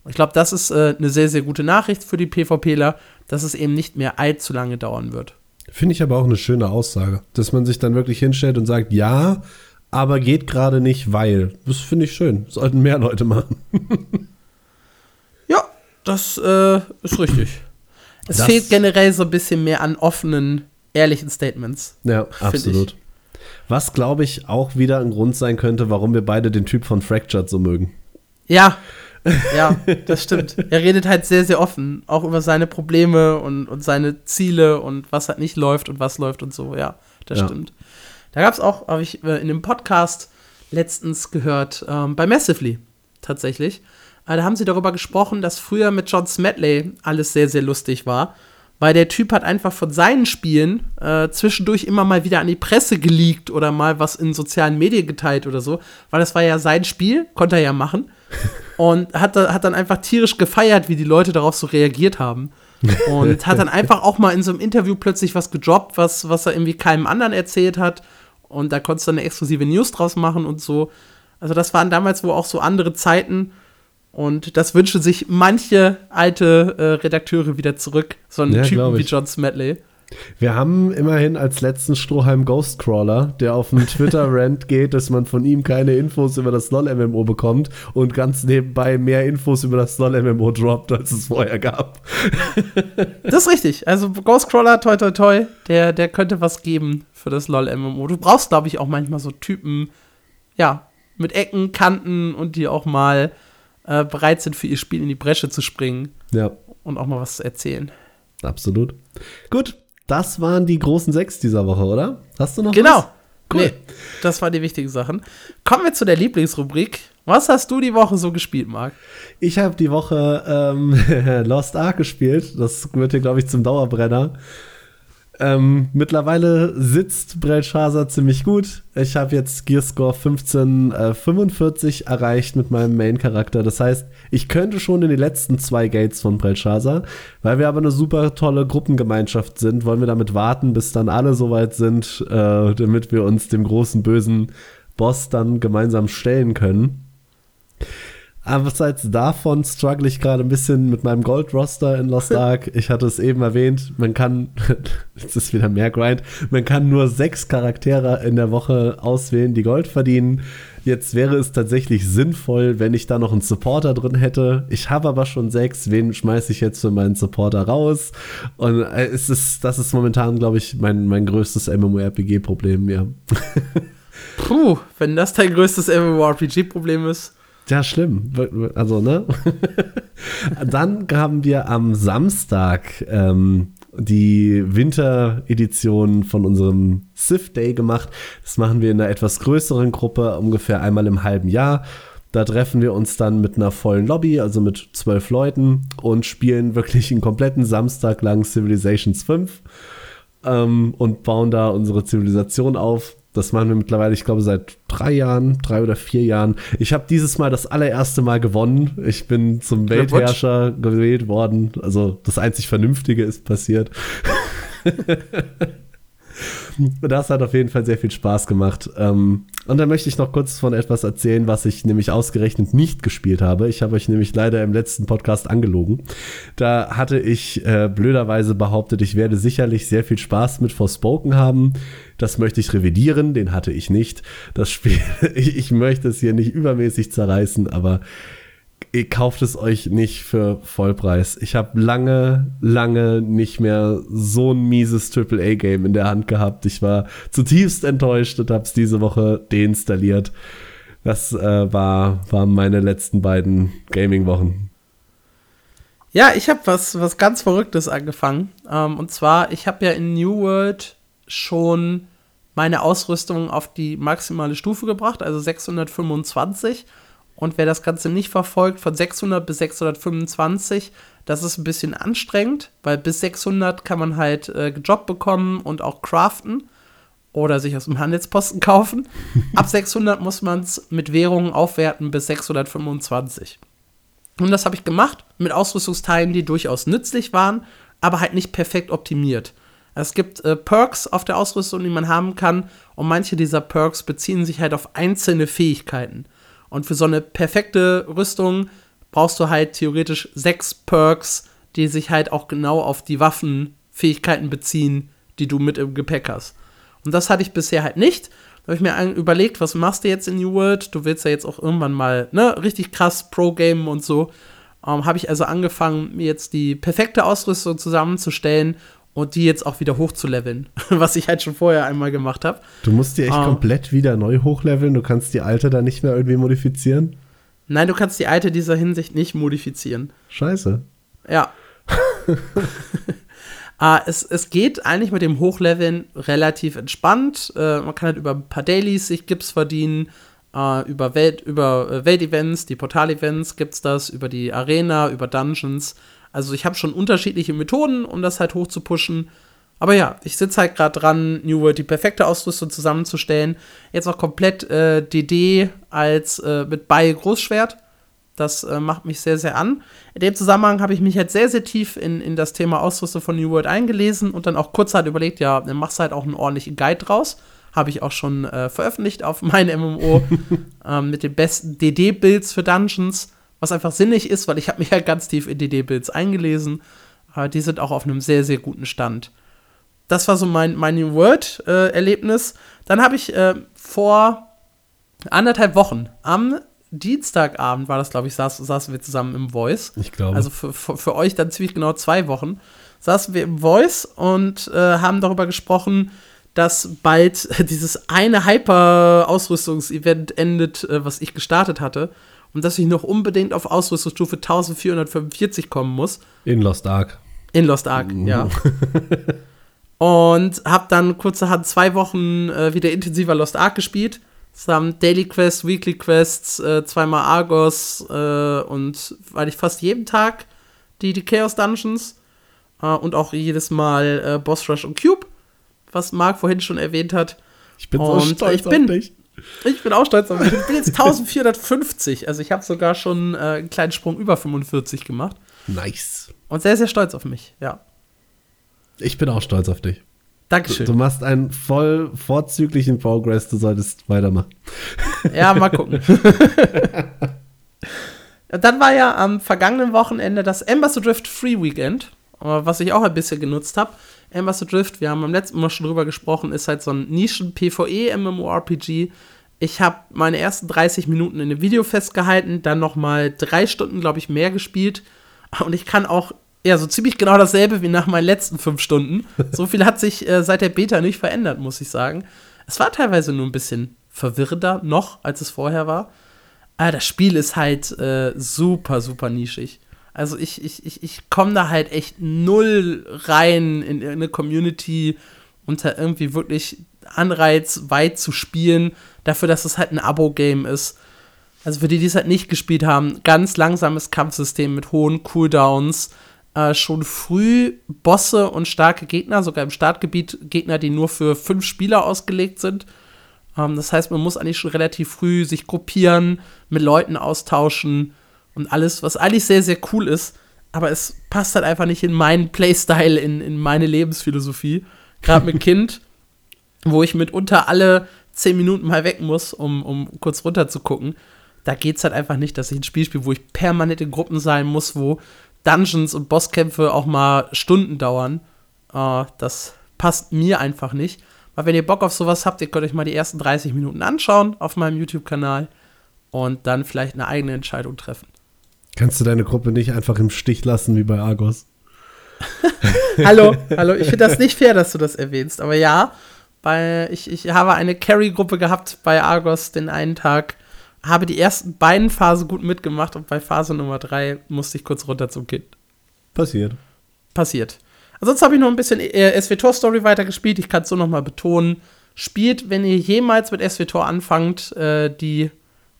Und ich glaube, das ist äh, eine sehr, sehr gute Nachricht für die PvPler, dass es eben nicht mehr allzu lange dauern wird. Finde ich aber auch eine schöne Aussage, dass man sich dann wirklich hinstellt und sagt, ja, aber geht gerade nicht, weil. Das finde ich schön. Sollten mehr Leute machen. ja, das äh, ist richtig. Es das fehlt generell so ein bisschen mehr an offenen, ehrlichen Statements. Ja, absolut. Ich. Was, glaube ich, auch wieder ein Grund sein könnte, warum wir beide den Typ von Fractured so mögen. Ja, ja, das stimmt. Er redet halt sehr, sehr offen, auch über seine Probleme und, und seine Ziele und was halt nicht läuft und was läuft und so. Ja, das ja. stimmt. Da gab es auch, habe ich äh, in dem Podcast letztens gehört, ähm, bei Massively tatsächlich. Äh, da haben sie darüber gesprochen, dass früher mit John Smedley alles sehr, sehr lustig war. Weil der Typ hat einfach von seinen Spielen äh, zwischendurch immer mal wieder an die Presse geleakt oder mal was in sozialen Medien geteilt oder so. Weil das war ja sein Spiel, konnte er ja machen. Und hat, hat dann einfach tierisch gefeiert, wie die Leute darauf so reagiert haben. Und hat dann einfach auch mal in so einem Interview plötzlich was gedroppt, was, was er irgendwie keinem anderen erzählt hat. Und da konntest du eine exklusive News draus machen und so. Also das waren damals wohl auch so andere Zeiten. Und das wünschen sich manche alte äh, Redakteure wieder zurück. So einen ja, Typen wie John Smedley. Wir haben immerhin als letzten Strohhalm Ghostcrawler, der auf einen Twitter-Rant geht, dass man von ihm keine Infos über das LOL-MMO bekommt und ganz nebenbei mehr Infos über das LOL-MMO droppt, als es vorher gab. das ist richtig. Also Ghostcrawler, toi toi toi, der, der könnte was geben für das LOL-MMO. Du brauchst, glaube ich, auch manchmal so Typen, ja, mit Ecken, Kanten und die auch mal äh, bereit sind, für ihr Spiel in die Bresche zu springen. Ja. Und auch mal was zu erzählen. Absolut. Gut, das waren die großen sechs dieser Woche, oder? Hast du noch genau. was? Genau. Cool. Nee, das waren die wichtigen Sachen. Kommen wir zu der Lieblingsrubrik. Was hast du die Woche so gespielt, Marc? Ich habe die Woche ähm, Lost Ark gespielt. Das wird hier, glaube ich, zum Dauerbrenner. Ähm, mittlerweile sitzt Belshazzar ziemlich gut. Ich habe jetzt Gearscore 1545 äh, erreicht mit meinem Main-Charakter. Das heißt, ich könnte schon in die letzten zwei Gates von Belshazzar. Weil wir aber eine super tolle Gruppengemeinschaft sind, wollen wir damit warten, bis dann alle soweit sind, äh, damit wir uns dem großen bösen Boss dann gemeinsam stellen können. Abseits davon struggle ich gerade ein bisschen mit meinem Gold-Roster in Lost Ark. Ich hatte es eben erwähnt, man kann, jetzt ist wieder mehr Grind, man kann nur sechs Charaktere in der Woche auswählen, die Gold verdienen. Jetzt wäre es tatsächlich sinnvoll, wenn ich da noch einen Supporter drin hätte. Ich habe aber schon sechs. Wen schmeiße ich jetzt für meinen Supporter raus? Und äh, es ist, das ist momentan, glaube ich, mein, mein größtes MMORPG-Problem, ja. Puh, wenn das dein größtes MMORPG-Problem ist. Ja, schlimm. Also, ne? Dann haben wir am Samstag ähm, die Winteredition von unserem Sith Day gemacht. Das machen wir in einer etwas größeren Gruppe, ungefähr einmal im halben Jahr. Da treffen wir uns dann mit einer vollen Lobby, also mit zwölf Leuten und spielen wirklich einen kompletten Samstag lang Civilizations 5. ähm, und bauen da unsere Zivilisation auf. Das machen wir mittlerweile, ich glaube, seit drei Jahren, drei oder vier Jahren. Ich habe dieses Mal das allererste Mal gewonnen. Ich bin zum Weltherrscher gewählt worden. Also das einzig Vernünftige ist passiert. Das hat auf jeden Fall sehr viel Spaß gemacht. Ähm, und dann möchte ich noch kurz von etwas erzählen, was ich nämlich ausgerechnet nicht gespielt habe. Ich habe euch nämlich leider im letzten Podcast angelogen. Da hatte ich äh, blöderweise behauptet, ich werde sicherlich sehr viel Spaß mit Forspoken haben. Das möchte ich revidieren, den hatte ich nicht. Das Spiel, ich, ich möchte es hier nicht übermäßig zerreißen, aber ihr kauft es euch nicht für Vollpreis. Ich habe lange, lange nicht mehr so ein mieses AAA-Game in der Hand gehabt. Ich war zutiefst enttäuscht und habe es diese Woche deinstalliert. Das äh, war, waren meine letzten beiden Gaming-Wochen. Ja, ich habe was, was ganz Verrücktes angefangen. Ähm, und zwar, ich habe ja in New World schon meine Ausrüstung auf die maximale Stufe gebracht, also 625 und wer das Ganze nicht verfolgt, von 600 bis 625, das ist ein bisschen anstrengend, weil bis 600 kann man halt äh, Job bekommen und auch craften oder sich aus dem Handelsposten kaufen. Ab 600 muss man es mit Währungen aufwerten bis 625. Und das habe ich gemacht mit Ausrüstungsteilen, die durchaus nützlich waren, aber halt nicht perfekt optimiert. Es gibt äh, Perks auf der Ausrüstung, die man haben kann, und manche dieser Perks beziehen sich halt auf einzelne Fähigkeiten. Und für so eine perfekte Rüstung brauchst du halt theoretisch sechs Perks, die sich halt auch genau auf die Waffenfähigkeiten beziehen, die du mit im Gepäck hast. Und das hatte ich bisher halt nicht. Da habe ich mir überlegt, was machst du jetzt in New World? Du willst ja jetzt auch irgendwann mal ne, richtig krass Pro-Game und so. Ähm, habe ich also angefangen, mir jetzt die perfekte Ausrüstung zusammenzustellen und die jetzt auch wieder hochzuleveln, was ich halt schon vorher einmal gemacht habe. Du musst die echt uh, komplett wieder neu hochleveln, du kannst die alte dann nicht mehr irgendwie modifizieren? Nein, du kannst die alte dieser Hinsicht nicht modifizieren. Scheiße. Ja. uh, es, es geht eigentlich mit dem Hochleveln relativ entspannt. Uh, man kann halt über ein paar Dailies sich Gips verdienen. Uh, über Welt, über äh, Weltevents, die Portal-Events gibt es das, über die Arena, über Dungeons. Also ich habe schon unterschiedliche Methoden, um das halt hoch zu pushen. Aber ja, ich sitze halt gerade dran, New World die perfekte Ausrüstung zusammenzustellen. Jetzt auch komplett äh, DD als äh, mit Bei Großschwert. Das äh, macht mich sehr, sehr an. In dem Zusammenhang habe ich mich halt sehr, sehr tief in, in das Thema Ausrüstung von New World eingelesen und dann auch kurz halt überlegt, ja, dann machst du halt auch einen ordentlichen Guide draus. Habe ich auch schon äh, veröffentlicht auf meinem MMO ähm, mit den besten DD-Builds für Dungeons was einfach sinnig ist, weil ich habe mich ja ganz tief in DD-Builds eingelesen. Aber die sind auch auf einem sehr, sehr guten Stand. Das war so mein, mein New World-Erlebnis. Äh, Dann habe ich äh, vor anderthalb Wochen am Dienstagabend war das, glaube ich, saß, saßen wir zusammen im Voice. Ich glaube. Also für, für, für, euch dann ziemlich genau zwei Wochen. Saßen wir im Voice und äh, haben darüber gesprochen, dass bald dieses eine Hyper-Ausrüstungsevent endet, äh, was ich gestartet hatte und dass ich noch unbedingt auf Ausrüstungsstufe 1445 kommen muss. In Lost Ark. In Lost Ark, mhm. ja. und habe dann kurzerhand zwei Wochen äh, wieder intensiver Lost Ark gespielt. Zusammen Daily Quests, Weekly Quests, äh, zweimal Argos äh, und weil ich fast jeden Tag die, die Chaos Dungeons äh, und auch jedes Mal äh, Boss Rush und Cube, was Marc vorhin schon erwähnt hat. Ich bin und so stolz ich bin, auf dich. Ich bin auch stolz auf mich. Ich bin jetzt 1450. Also ich habe sogar schon äh, einen kleinen Sprung über 45 gemacht. Nice. Und sehr, sehr stolz auf mich, ja. Ich bin auch stolz auf dich. Dankeschön. Du, du machst einen voll vorzüglichen Progress, du solltest weitermachen. Ja, mal gucken. Dann war ja am vergangenen Wochenende das Embassy Drift Free Weekend, äh, was ich auch ein bisschen genutzt habe. Embassy Drift, wir haben beim letzten Mal schon drüber gesprochen, ist halt so ein Nischen-PvE-MMORPG. Ich habe meine ersten 30 Minuten in einem Video festgehalten, dann noch mal drei Stunden, glaube ich, mehr gespielt. Und ich kann auch ja, so ziemlich genau dasselbe wie nach meinen letzten fünf Stunden. So viel hat sich äh, seit der Beta nicht verändert, muss ich sagen. Es war teilweise nur ein bisschen verwirrender noch, als es vorher war. Aber das Spiel ist halt äh, super, super nischig. Also ich, ich, ich, ich komme da halt echt null rein in eine Community unter irgendwie wirklich Anreiz, weit zu spielen, dafür, dass es halt ein Abo-Game ist. Also für die, die es halt nicht gespielt haben, ganz langsames Kampfsystem mit hohen Cooldowns, äh, schon früh Bosse und starke Gegner, sogar im Startgebiet Gegner, die nur für fünf Spieler ausgelegt sind. Ähm, das heißt, man muss eigentlich schon relativ früh sich gruppieren, mit Leuten austauschen und alles, was eigentlich sehr, sehr cool ist. Aber es passt halt einfach nicht in meinen Playstyle, in, in meine Lebensphilosophie. Gerade mit Kind, wo ich mitunter alle zehn Minuten mal weg muss, um, um kurz runter zu gucken. Da geht es halt einfach nicht, dass ich ein Spiel spiele, wo ich permanent in Gruppen sein muss, wo Dungeons und Bosskämpfe auch mal Stunden dauern. Uh, das passt mir einfach nicht. Weil wenn ihr Bock auf sowas habt, ihr könnt euch mal die ersten 30 Minuten anschauen auf meinem YouTube-Kanal und dann vielleicht eine eigene Entscheidung treffen. Kannst du deine Gruppe nicht einfach im Stich lassen wie bei Argos? hallo, hallo, ich finde das nicht fair, dass du das erwähnst, aber ja, bei, ich, ich habe eine Carry-Gruppe gehabt bei Argos den einen Tag, habe die ersten beiden Phasen gut mitgemacht und bei Phase Nummer drei musste ich kurz runter zum Kind. Passiert. Passiert. Ansonsten habe ich noch ein bisschen äh, SWTOR Story weitergespielt. Ich kann es so noch mal betonen. Spielt, wenn ihr jemals mit SWTOR anfangt, äh, die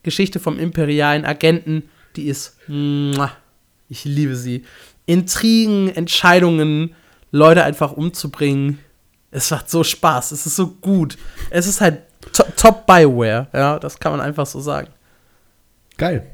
Geschichte vom imperialen Agenten, die ist, ich liebe sie. Intrigen, Entscheidungen, Leute einfach umzubringen. Es macht so Spaß. Es ist so gut. Es ist halt Top Bioware. Ja, das kann man einfach so sagen. Geil.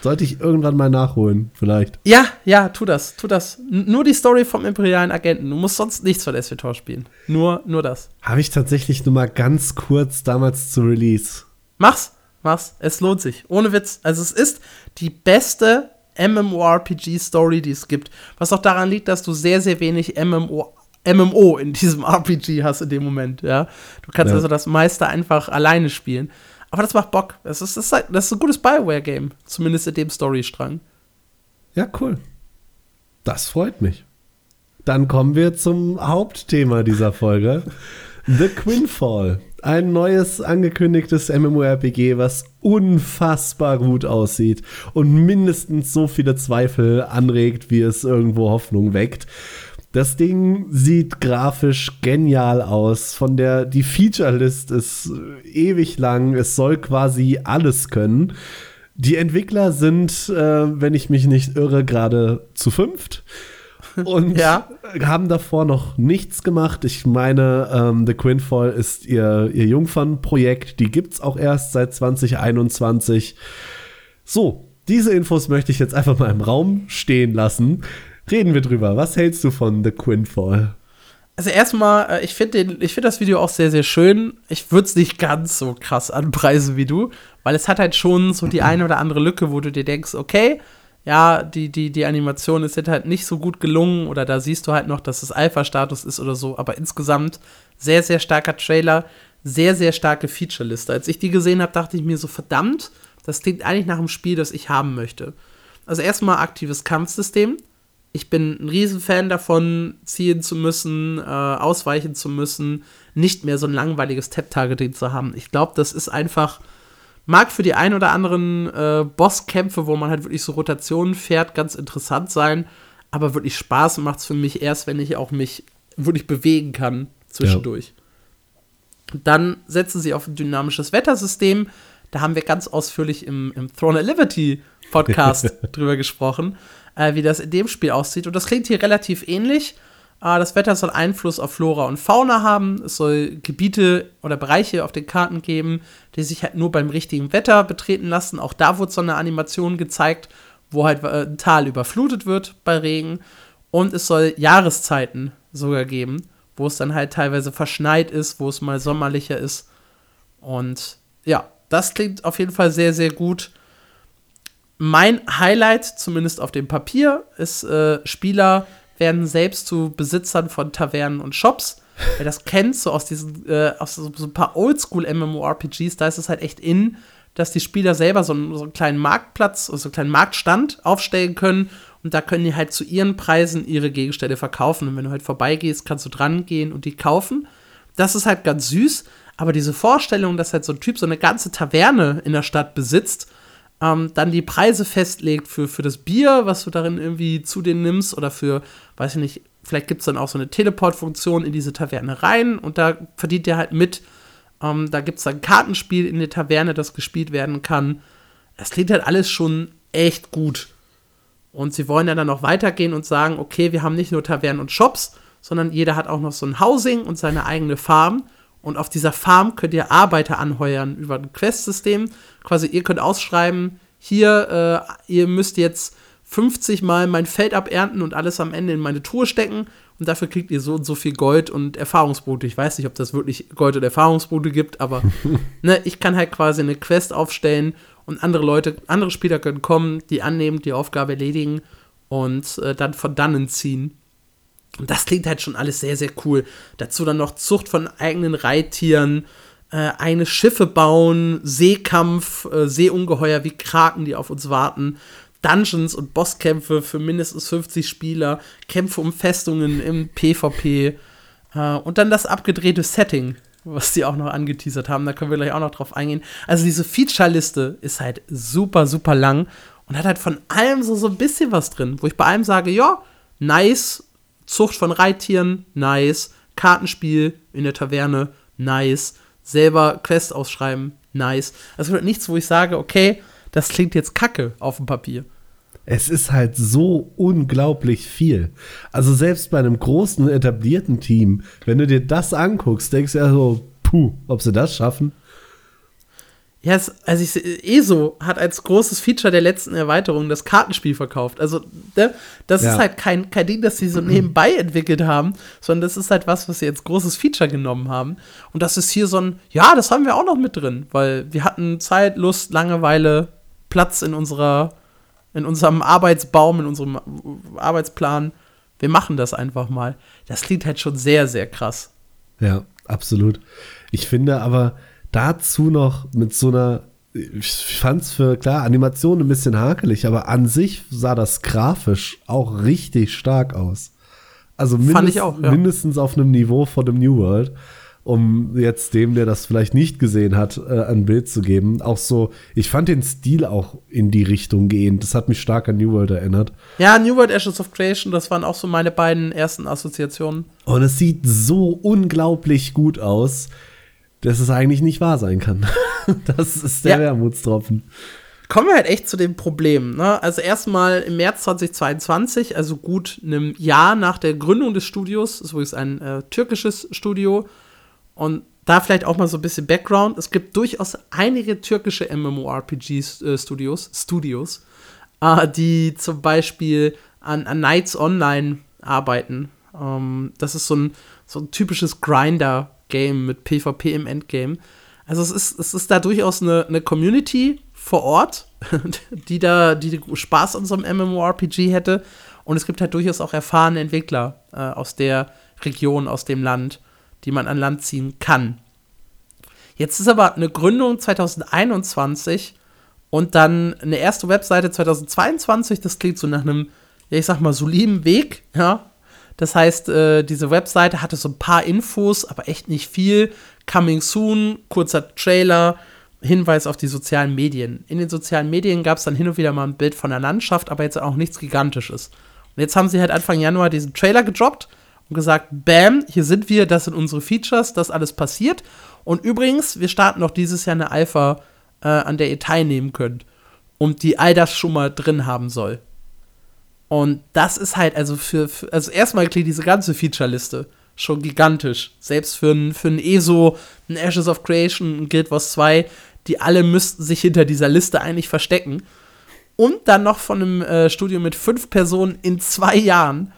Sollte ich irgendwann mal nachholen, vielleicht. Ja, ja, tu das, tu das. N nur die Story vom imperialen Agenten. Du musst sonst nichts von SWTOR spielen. Nur, nur das. Habe ich tatsächlich nur mal ganz kurz damals zu Release. Mach's, mach's. Es lohnt sich. Ohne Witz. Also es ist die beste MMORPG-Story, die es gibt. Was auch daran liegt, dass du sehr, sehr wenig MMO, MMO in diesem RPG hast in dem Moment, ja. Du kannst ja. also das meiste einfach alleine spielen. Aber das macht Bock. Das ist, das ist, das ist ein gutes Bioware-Game. Zumindest in dem Storystrang. Ja, cool. Das freut mich. Dann kommen wir zum Hauptthema dieser Folge. The Quinfall. Ein neues angekündigtes MMORPG, was unfassbar gut aussieht und mindestens so viele Zweifel anregt, wie es irgendwo Hoffnung weckt. Das Ding sieht grafisch genial aus. Von der die Feature List ist ewig lang. Es soll quasi alles können. Die Entwickler sind, äh, wenn ich mich nicht irre, gerade zu fünft und ja. haben davor noch nichts gemacht. Ich meine, ähm, The Quinfall ist ihr, ihr Jungfernprojekt. Die gibt es auch erst seit 2021. So, diese Infos möchte ich jetzt einfach mal im Raum stehen lassen. Reden wir drüber. Was hältst du von The Quinfall? Also erstmal, äh, ich finde find das Video auch sehr, sehr schön. Ich würde es nicht ganz so krass anpreisen wie du, weil es hat halt schon so die eine oder andere Lücke, wo du dir denkst, okay, ja, die, die, die Animation ist halt nicht so gut gelungen oder da siehst du halt noch, dass es Alpha-Status ist oder so, aber insgesamt sehr, sehr starker Trailer, sehr, sehr starke Feature-Liste. Als ich die gesehen habe, dachte ich mir so, verdammt, das klingt eigentlich nach einem Spiel, das ich haben möchte. Also erstmal aktives Kampfsystem ich bin ein Riesenfan davon, ziehen zu müssen, äh, ausweichen zu müssen, nicht mehr so ein langweiliges Tap-Targeting zu haben. Ich glaube, das ist einfach, mag für die ein oder anderen äh, Bosskämpfe, wo man halt wirklich so Rotationen fährt, ganz interessant sein, aber wirklich Spaß macht es für mich erst, wenn ich auch mich wirklich bewegen kann zwischendurch. Ja. Dann setzen sie auf ein dynamisches Wettersystem. Da haben wir ganz ausführlich im, im Throne of Liberty Podcast drüber gesprochen äh, wie das in dem Spiel aussieht. Und das klingt hier relativ ähnlich. Äh, das Wetter soll Einfluss auf Flora und Fauna haben. Es soll Gebiete oder Bereiche auf den Karten geben, die sich halt nur beim richtigen Wetter betreten lassen. Auch da wurde so eine Animation gezeigt, wo halt äh, ein Tal überflutet wird bei Regen. Und es soll Jahreszeiten sogar geben, wo es dann halt teilweise verschneit ist, wo es mal sommerlicher ist. Und ja, das klingt auf jeden Fall sehr, sehr gut. Mein Highlight, zumindest auf dem Papier, ist, äh, Spieler werden selbst zu Besitzern von Tavernen und Shops. Wer das kennt, so aus diesen, äh, aus so, so ein paar Oldschool-MMORPGs, da ist es halt echt in, dass die Spieler selber so einen, so einen kleinen Marktplatz, so einen kleinen Marktstand aufstellen können und da können die halt zu ihren Preisen ihre Gegenstände verkaufen. Und wenn du halt vorbeigehst, kannst du dran gehen und die kaufen. Das ist halt ganz süß, aber diese Vorstellung, dass halt so ein Typ so eine ganze Taverne in der Stadt besitzt ähm, dann die Preise festlegt für, für das Bier, was du darin irgendwie zu dir nimmst oder für, weiß ich nicht, vielleicht gibt es dann auch so eine Teleport-Funktion in diese Taverne rein und da verdient ihr halt mit. Ähm, da gibt es dann ein Kartenspiel in der Taverne, das gespielt werden kann. Es klingt halt alles schon echt gut. Und sie wollen ja dann noch weitergehen und sagen, okay, wir haben nicht nur Tavernen und Shops, sondern jeder hat auch noch so ein Housing und seine eigene Farm. Und auf dieser Farm könnt ihr Arbeiter anheuern über ein Quest-System. Quasi, ihr könnt ausschreiben, hier, äh, ihr müsst jetzt 50 Mal mein Feld abernten und alles am Ende in meine Truhe stecken. Und dafür kriegt ihr so und so viel Gold und Erfahrungspunkte. Ich weiß nicht, ob das wirklich Gold und Erfahrungspunkte gibt, aber ne, ich kann halt quasi eine Quest aufstellen und andere Leute, andere Spieler können kommen, die annehmen, die Aufgabe erledigen und äh, dann von dannen ziehen. Und das klingt halt schon alles sehr, sehr cool. Dazu dann noch Zucht von eigenen Reittieren, äh, eine Schiffe bauen, Seekampf, äh, Seeungeheuer wie Kraken, die auf uns warten, Dungeons und Bosskämpfe für mindestens 50 Spieler, Kämpfe um Festungen im PvP äh, und dann das abgedrehte Setting, was die auch noch angeteasert haben. Da können wir gleich auch noch drauf eingehen. Also diese Feature-Liste ist halt super, super lang und hat halt von allem so, so ein bisschen was drin, wo ich bei allem sage, ja, nice, Zucht von Reittieren, nice, Kartenspiel in der Taverne, nice, selber Quest ausschreiben, nice. Also nichts, wo ich sage, okay, das klingt jetzt kacke auf dem Papier. Es ist halt so unglaublich viel. Also selbst bei einem großen etablierten Team, wenn du dir das anguckst, denkst du ja so, puh, ob sie das schaffen. Ja, es, also ich, ESO hat als großes Feature der letzten Erweiterung das Kartenspiel verkauft. Also, ne, das ja. ist halt kein, kein Ding, das sie so nebenbei entwickelt haben, sondern das ist halt was, was sie als großes Feature genommen haben. Und das ist hier so ein, ja, das haben wir auch noch mit drin, weil wir hatten Zeit, Lust, Langeweile, Platz in unserer, in unserem Arbeitsbaum, in unserem Arbeitsplan. Wir machen das einfach mal. Das klingt halt schon sehr, sehr krass. Ja, absolut. Ich finde aber dazu noch mit so einer, ich fand es für, klar, Animation ein bisschen hakelig, aber an sich sah das grafisch auch richtig stark aus. Also mindest, auch, ja. mindestens auf einem Niveau von dem New World um jetzt dem, der das vielleicht nicht gesehen hat, äh, ein Bild zu geben. Auch so, ich fand den Stil auch in die Richtung gehend. Das hat mich stark an New World erinnert. Ja, New World Ashes of Creation, das waren auch so meine beiden ersten Assoziationen. Und es sieht so unglaublich gut aus, dass es eigentlich nicht wahr sein kann. das ist der ja. Wermutstropfen. Kommen wir halt echt zu dem Problem. Ne? Also erstmal im März 2022, also gut einem Jahr nach der Gründung des Studios, ist übrigens ein äh, türkisches Studio, und da vielleicht auch mal so ein bisschen Background. Es gibt durchaus einige türkische MMORPG-Studios, äh, Studios, äh, die zum Beispiel an, an Knights Online arbeiten. Ähm, das ist so ein, so ein typisches Grinder-Game mit PvP im Endgame. Also es ist, es ist da durchaus eine, eine Community vor Ort, die da die Spaß an so einem MMORPG hätte. Und es gibt halt durchaus auch erfahrene Entwickler äh, aus der Region, aus dem Land die man an Land ziehen kann. Jetzt ist aber eine Gründung 2021 und dann eine erste Webseite 2022. Das klingt so nach einem, ja, ich sag mal, soliden Weg, ja. Das heißt, äh, diese Webseite hatte so ein paar Infos, aber echt nicht viel. Coming soon, kurzer Trailer, Hinweis auf die sozialen Medien. In den sozialen Medien gab es dann hin und wieder mal ein Bild von der Landschaft, aber jetzt auch nichts Gigantisches. Und jetzt haben sie halt Anfang Januar diesen Trailer gedroppt und gesagt, bam, hier sind wir, das sind unsere Features, das alles passiert. Und übrigens, wir starten noch dieses Jahr eine Alpha, äh, an der ihr teilnehmen könnt. Und die all das schon mal drin haben soll. Und das ist halt, also für, für also erstmal klingt diese ganze Feature-Liste schon gigantisch. Selbst für ein, für ein ESO, ein Ashes of Creation, ein Guild Wars 2, die alle müssten sich hinter dieser Liste eigentlich verstecken. Und dann noch von einem äh, Studio mit fünf Personen in zwei Jahren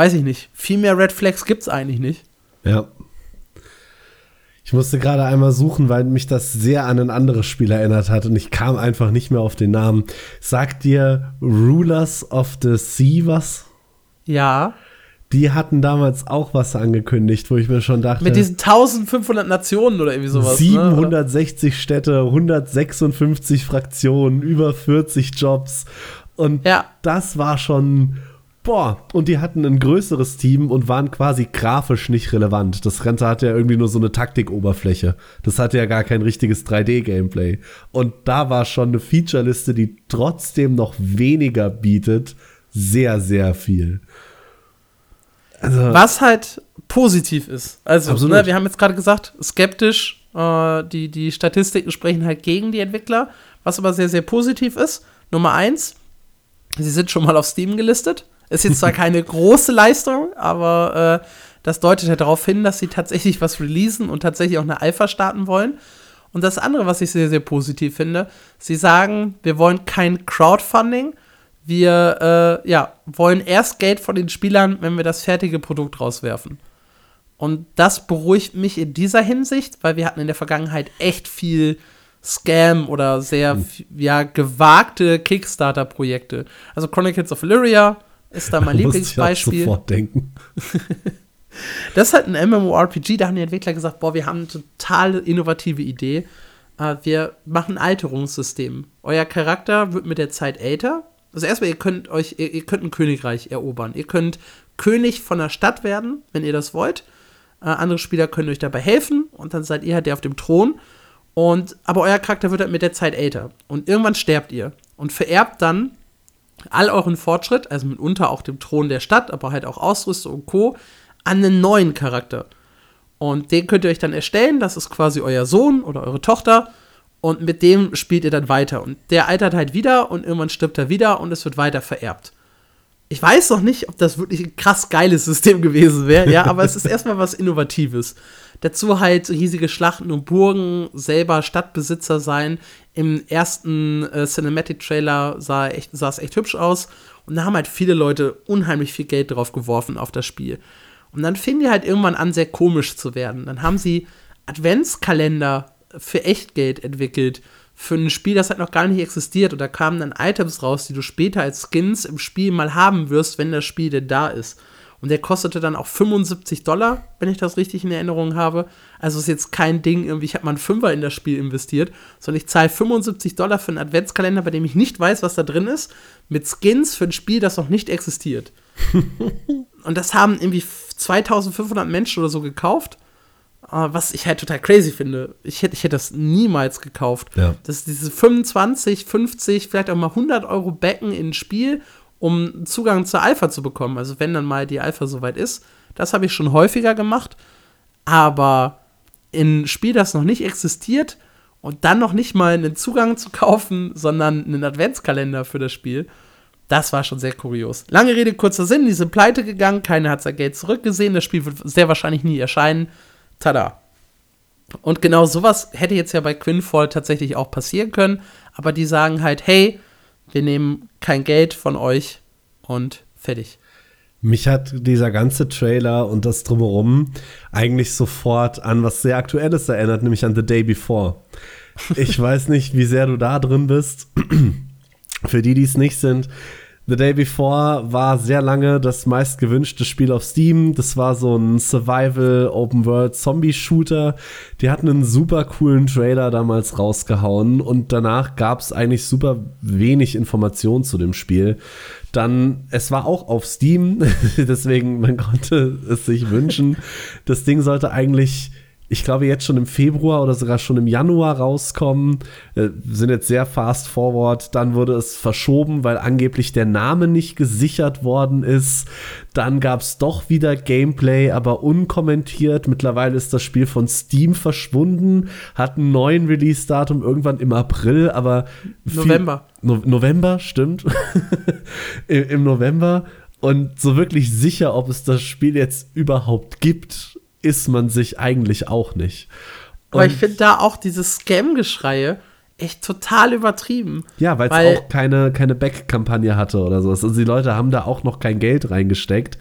weiß ich nicht, viel mehr Red Flags gibt es eigentlich nicht. Ja. Ich musste gerade einmal suchen, weil mich das sehr an ein anderes Spiel erinnert hat und ich kam einfach nicht mehr auf den Namen. Sagt dir Rulers of the Sea was? Ja. Die hatten damals auch was angekündigt, wo ich mir schon dachte. Mit diesen 1500 Nationen oder irgendwie sowas. 760 ne? Städte, 156 Fraktionen, über 40 Jobs. Und ja. das war schon Boah, und die hatten ein größeres Team und waren quasi grafisch nicht relevant. Das Ganze hatte ja irgendwie nur so eine Taktikoberfläche. Das hatte ja gar kein richtiges 3D-Gameplay. Und da war schon eine Featureliste, die trotzdem noch weniger bietet, sehr, sehr viel. Also, Was halt positiv ist. Also, ne, wir haben jetzt gerade gesagt, skeptisch, äh, die, die Statistiken sprechen halt gegen die Entwickler. Was aber sehr, sehr positiv ist. Nummer eins, Sie sind schon mal auf Steam gelistet. Ist jetzt zwar keine große Leistung, aber äh, das deutet ja darauf hin, dass sie tatsächlich was releasen und tatsächlich auch eine Alpha starten wollen. Und das andere, was ich sehr, sehr positiv finde, sie sagen, wir wollen kein Crowdfunding. Wir äh, ja, wollen erst Geld von den Spielern, wenn wir das fertige Produkt rauswerfen. Und das beruhigt mich in dieser Hinsicht, weil wir hatten in der Vergangenheit echt viel Scam oder sehr hm. ja, gewagte Kickstarter-Projekte. Also Chronicles of Illyria ist da mein da Lieblingsbeispiel. Ich sofort denken. das ist halt ein MMORPG, da haben die Entwickler gesagt, boah, wir haben eine total innovative Idee. Uh, wir machen ein Alterungssystem. Euer Charakter wird mit der Zeit älter. Also erstmal, ihr könnt euch, ihr, ihr könnt ein Königreich erobern. Ihr könnt König von der Stadt werden, wenn ihr das wollt. Uh, andere Spieler können euch dabei helfen und dann seid ihr halt der auf dem Thron. Und, aber euer Charakter wird halt mit der Zeit älter. Und irgendwann sterbt ihr und vererbt dann all euren Fortschritt, also mitunter auch dem Thron der Stadt, aber halt auch Ausrüstung und Co., an einen neuen Charakter. Und den könnt ihr euch dann erstellen, das ist quasi euer Sohn oder eure Tochter. Und mit dem spielt ihr dann weiter. Und der altert halt wieder und irgendwann stirbt er wieder und es wird weiter vererbt. Ich weiß noch nicht, ob das wirklich ein krass geiles System gewesen wäre, ja, aber es ist erstmal was Innovatives. Dazu halt riesige Schlachten und Burgen, selber Stadtbesitzer sein. Im ersten äh, Cinematic-Trailer sah, echt, sah es echt hübsch aus. Und da haben halt viele Leute unheimlich viel Geld drauf geworfen auf das Spiel. Und dann fingen die halt irgendwann an, sehr komisch zu werden. Dann haben sie Adventskalender für Echtgeld entwickelt. Für ein Spiel, das halt noch gar nicht existiert. Und da kamen dann Items raus, die du später als Skins im Spiel mal haben wirst, wenn das Spiel denn da ist. Und der kostete dann auch 75 Dollar, wenn ich das richtig in Erinnerung habe. Also ist jetzt kein Ding, irgendwie, ich habe mal einen Fünfer in das Spiel investiert, sondern ich zahle 75 Dollar für einen Adventskalender, bei dem ich nicht weiß, was da drin ist, mit Skins für ein Spiel, das noch nicht existiert. und das haben irgendwie 2500 Menschen oder so gekauft. Uh, was ich halt total crazy finde. Ich hätte, ich hätte das niemals gekauft. Ja. Dass diese 25, 50, vielleicht auch mal 100 Euro Becken in ein Spiel um Zugang zur Alpha zu bekommen. Also wenn dann mal die Alpha soweit ist. Das habe ich schon häufiger gemacht. Aber in Spiel, das noch nicht existiert und dann noch nicht mal einen Zugang zu kaufen, sondern einen Adventskalender für das Spiel, das war schon sehr kurios. Lange Rede, kurzer Sinn, die sind pleite gegangen, keiner hat sein Geld zurückgesehen, das Spiel wird sehr wahrscheinlich nie erscheinen. Tada. Und genau sowas hätte jetzt ja bei Quinfall tatsächlich auch passieren können, aber die sagen halt, hey, wir nehmen kein Geld von euch und fertig. Mich hat dieser ganze Trailer und das drumherum eigentlich sofort an was sehr Aktuelles erinnert, nämlich an The Day Before. Ich weiß nicht, wie sehr du da drin bist. Für die, die es nicht sind, The Day Before war sehr lange das meistgewünschte Spiel auf Steam. Das war so ein Survival Open World Zombie Shooter. Die hatten einen super coolen Trailer damals rausgehauen und danach gab es eigentlich super wenig Informationen zu dem Spiel. Dann, es war auch auf Steam, deswegen man konnte es sich wünschen. Das Ding sollte eigentlich ich glaube, jetzt schon im Februar oder sogar schon im Januar rauskommen. Äh, sind jetzt sehr fast forward. Dann wurde es verschoben, weil angeblich der Name nicht gesichert worden ist. Dann gab es doch wieder Gameplay, aber unkommentiert. Mittlerweile ist das Spiel von Steam verschwunden, hat einen neuen Release-Datum irgendwann im April, aber. November. No November, stimmt. Im, Im November. Und so wirklich sicher, ob es das Spiel jetzt überhaupt gibt, ist man sich eigentlich auch nicht. Und Aber ich finde da auch diese Scam-Geschreie echt total übertrieben. Ja, weil es auch keine, keine Back-Kampagne hatte oder so. Also die Leute haben da auch noch kein Geld reingesteckt.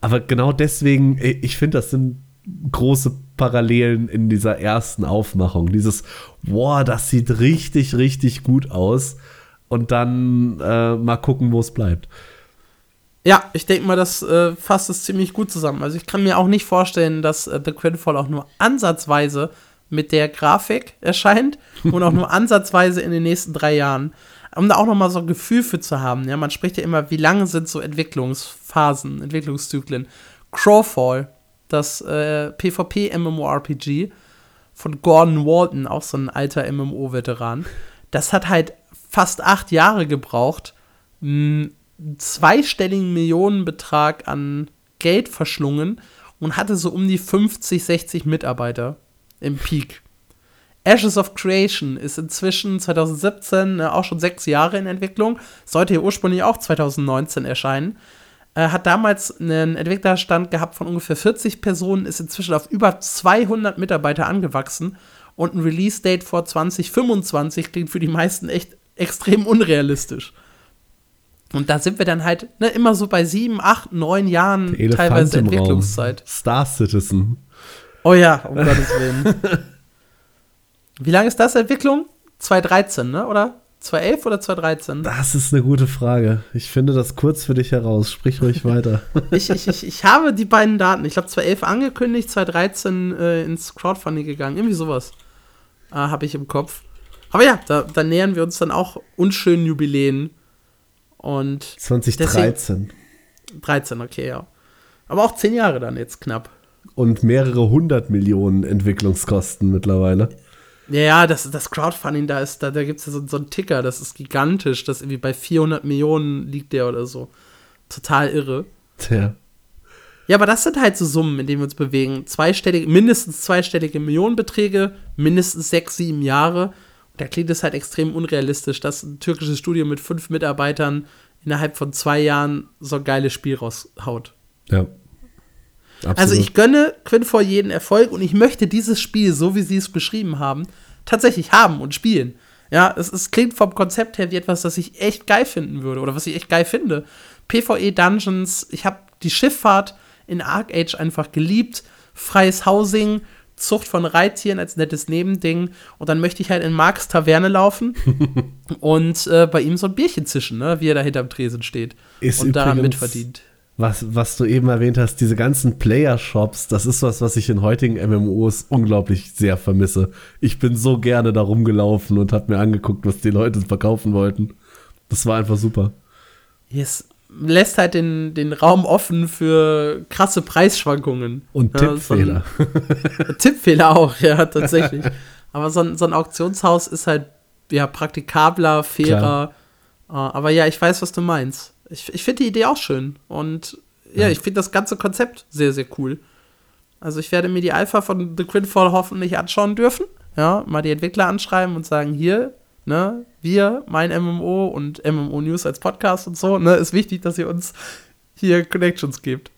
Aber genau deswegen, ich finde, das sind große Parallelen in dieser ersten Aufmachung. Dieses, wow, das sieht richtig, richtig gut aus. Und dann äh, mal gucken, wo es bleibt. Ja, ich denke mal, das äh, fasst es ziemlich gut zusammen. Also ich kann mir auch nicht vorstellen, dass äh, The Quinfall auch nur ansatzweise mit der Grafik erscheint und auch nur ansatzweise in den nächsten drei Jahren. Um da auch noch mal so ein Gefühl für zu haben. Ja, man spricht ja immer, wie lange sind so Entwicklungsphasen, Entwicklungszyklen. Crowfall, das äh, PvP-MMORPG von Gordon Walton, auch so ein alter MMO-Veteran, das hat halt fast acht Jahre gebraucht, mh, zweistelligen Millionenbetrag an Geld verschlungen und hatte so um die 50, 60 Mitarbeiter im Peak. Ashes of Creation ist inzwischen 2017 äh, auch schon sechs Jahre in Entwicklung. Sollte hier ursprünglich auch 2019 erscheinen. Äh, hat damals einen Entwicklerstand gehabt von ungefähr 40 Personen, ist inzwischen auf über 200 Mitarbeiter angewachsen und ein Release-Date vor 2025 klingt für die meisten echt extrem unrealistisch. Und da sind wir dann halt ne, immer so bei sieben, acht, neun Jahren teilweise Entwicklungszeit. Star Citizen. Oh ja, um Gottes Willen. Wie lange ist das Entwicklung? 2013, ne? Oder 2011 oder 2013? Das ist eine gute Frage. Ich finde das kurz für dich heraus. Sprich ruhig weiter. ich, ich, ich, ich habe die beiden Daten. Ich glaube, 2011 angekündigt, 2013 äh, ins Crowdfunding gegangen. Irgendwie sowas äh, habe ich im Kopf. Aber ja, da, da, nähern wir uns dann auch unschönen Jubiläen. Und 2013. Deswegen, 13, okay, ja. Aber auch zehn Jahre dann jetzt knapp. Und mehrere hundert Millionen Entwicklungskosten mittlerweile. Ja, ja, das, das Crowdfunding, da ist, da, da gibt es ja so, so einen Ticker, das ist gigantisch, das irgendwie bei 400 Millionen liegt der oder so. Total irre. Tja. Ja, aber das sind halt so Summen, in denen wir uns bewegen. Zweistellige, mindestens zweistellige Millionenbeträge, mindestens sechs, sieben Jahre da klingt es halt extrem unrealistisch, dass ein türkisches Studio mit fünf Mitarbeitern innerhalb von zwei Jahren so ein geiles Spiel raushaut. Ja. Absolut. Also ich gönne Quinfor jeden Erfolg und ich möchte dieses Spiel, so wie sie es beschrieben haben, tatsächlich haben und spielen. Ja, es, es klingt vom Konzept her wie etwas, das ich echt geil finden würde oder was ich echt geil finde. PvE Dungeons, ich habe die Schifffahrt in Arc Age einfach geliebt, freies Housing, Zucht von Reittieren als nettes Nebending. Und dann möchte ich halt in Marks Taverne laufen und äh, bei ihm so ein Bierchen zischen, ne? wie er da hinterm Tresen steht ist und daran mitverdient. Was, was du eben erwähnt hast, diese ganzen Player-Shops, das ist was, was ich in heutigen MMOs unglaublich sehr vermisse. Ich bin so gerne da rumgelaufen und habe mir angeguckt, was die Leute verkaufen wollten. Das war einfach super. Yes, lässt halt den, den Raum offen für krasse Preisschwankungen. Und ja, Tippfehler. So Tippfehler auch, ja, tatsächlich. Aber so ein, so ein Auktionshaus ist halt ja praktikabler, fairer. Uh, aber ja, ich weiß, was du meinst. Ich, ich finde die Idee auch schön. Und ja, ja. ich finde das ganze Konzept sehr, sehr cool. Also ich werde mir die Alpha von The Quinfall hoffentlich anschauen dürfen. Ja, mal die Entwickler anschreiben und sagen, hier, ne, wir, mein MMO und MMO News als Podcast und so, ne, ist wichtig, dass ihr uns hier Connections gebt.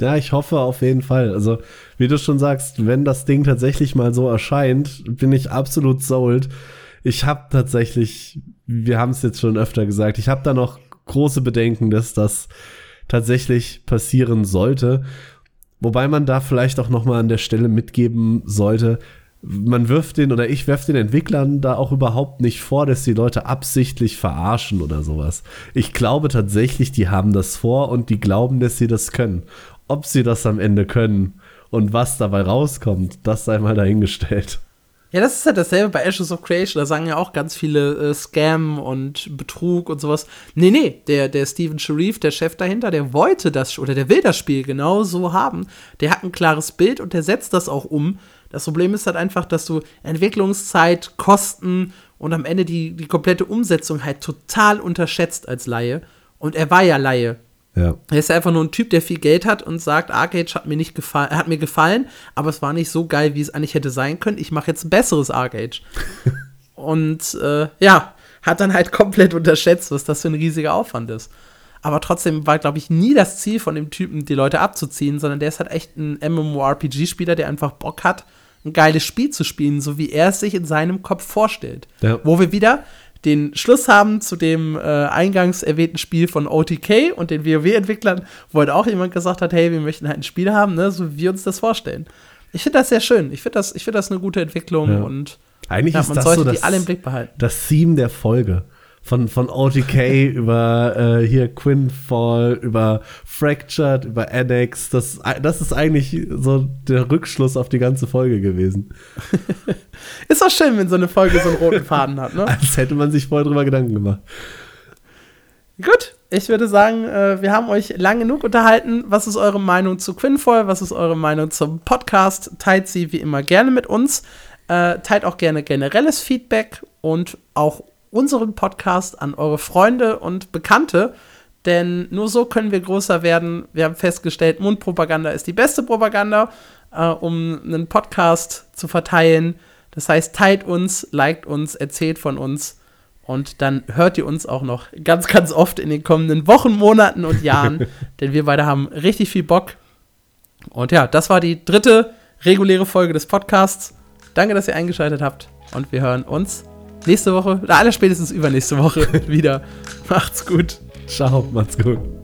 Ja, ich hoffe auf jeden Fall. Also, wie du schon sagst, wenn das Ding tatsächlich mal so erscheint, bin ich absolut sold. Ich habe tatsächlich, wir haben es jetzt schon öfter gesagt, ich habe da noch große Bedenken, dass das tatsächlich passieren sollte. Wobei man da vielleicht auch noch mal an der Stelle mitgeben sollte, man wirft den oder ich werfe den Entwicklern da auch überhaupt nicht vor, dass die Leute absichtlich verarschen oder sowas. Ich glaube tatsächlich, die haben das vor und die glauben, dass sie das können. Ob sie das am Ende können und was dabei rauskommt, das sei mal dahingestellt. Ja, das ist halt dasselbe bei Ashes of Creation. Da sagen ja auch ganz viele äh, Scam und Betrug und sowas. Nee, nee, der, der Steven Sharif, der Chef dahinter, der wollte das oder der will das Spiel genau so haben. Der hat ein klares Bild und der setzt das auch um das Problem ist halt einfach, dass du Entwicklungszeit, Kosten und am Ende die, die komplette Umsetzung halt total unterschätzt als Laie. Und er war ja Laie. Ja. Er ist einfach nur ein Typ, der viel Geld hat und sagt, Arcade hat mir nicht gefallen, hat mir gefallen, aber es war nicht so geil, wie es eigentlich hätte sein können. Ich mache jetzt ein besseres Arcade. und äh, ja, hat dann halt komplett unterschätzt, was das für ein riesiger Aufwand ist. Aber trotzdem war, glaube ich, nie das Ziel von dem Typen, die Leute abzuziehen, sondern der ist halt echt ein MMORPG-Spieler, der einfach Bock hat, ein geiles Spiel zu spielen, so wie er es sich in seinem Kopf vorstellt. Ja. Wo wir wieder den Schluss haben zu dem äh, eingangs erwähnten Spiel von OTK und den WoW-Entwicklern, wo halt auch jemand gesagt hat, hey, wir möchten halt ein Spiel haben, ne, so wie wir uns das vorstellen. Ich finde das sehr schön. Ich finde das, find das eine gute Entwicklung ja. und eigentlich ja, ist man das sollte so das, die alle im Blick behalten. Das Theme der Folge von, von OTK über äh, hier Quinfall, über Fractured, über Annex. Das, das ist eigentlich so der Rückschluss auf die ganze Folge gewesen. ist auch schön, wenn so eine Folge so einen roten Faden hat, ne? Als hätte man sich vorher drüber Gedanken gemacht. Gut, ich würde sagen, äh, wir haben euch lang genug unterhalten. Was ist eure Meinung zu Quinfall? Was ist eure Meinung zum Podcast? Teilt sie wie immer gerne mit uns. Äh, teilt auch gerne generelles Feedback und auch unseren Podcast an eure Freunde und Bekannte, denn nur so können wir größer werden. Wir haben festgestellt, Mundpropaganda ist die beste Propaganda, äh, um einen Podcast zu verteilen. Das heißt, teilt uns, liked uns, erzählt von uns. Und dann hört ihr uns auch noch ganz, ganz oft in den kommenden Wochen, Monaten und Jahren. denn wir beide haben richtig viel Bock. Und ja, das war die dritte reguläre Folge des Podcasts. Danke, dass ihr eingeschaltet habt. Und wir hören uns nächste Woche, oder aller spätestens übernächste Woche wieder. Macht's gut. Ciao, macht's gut.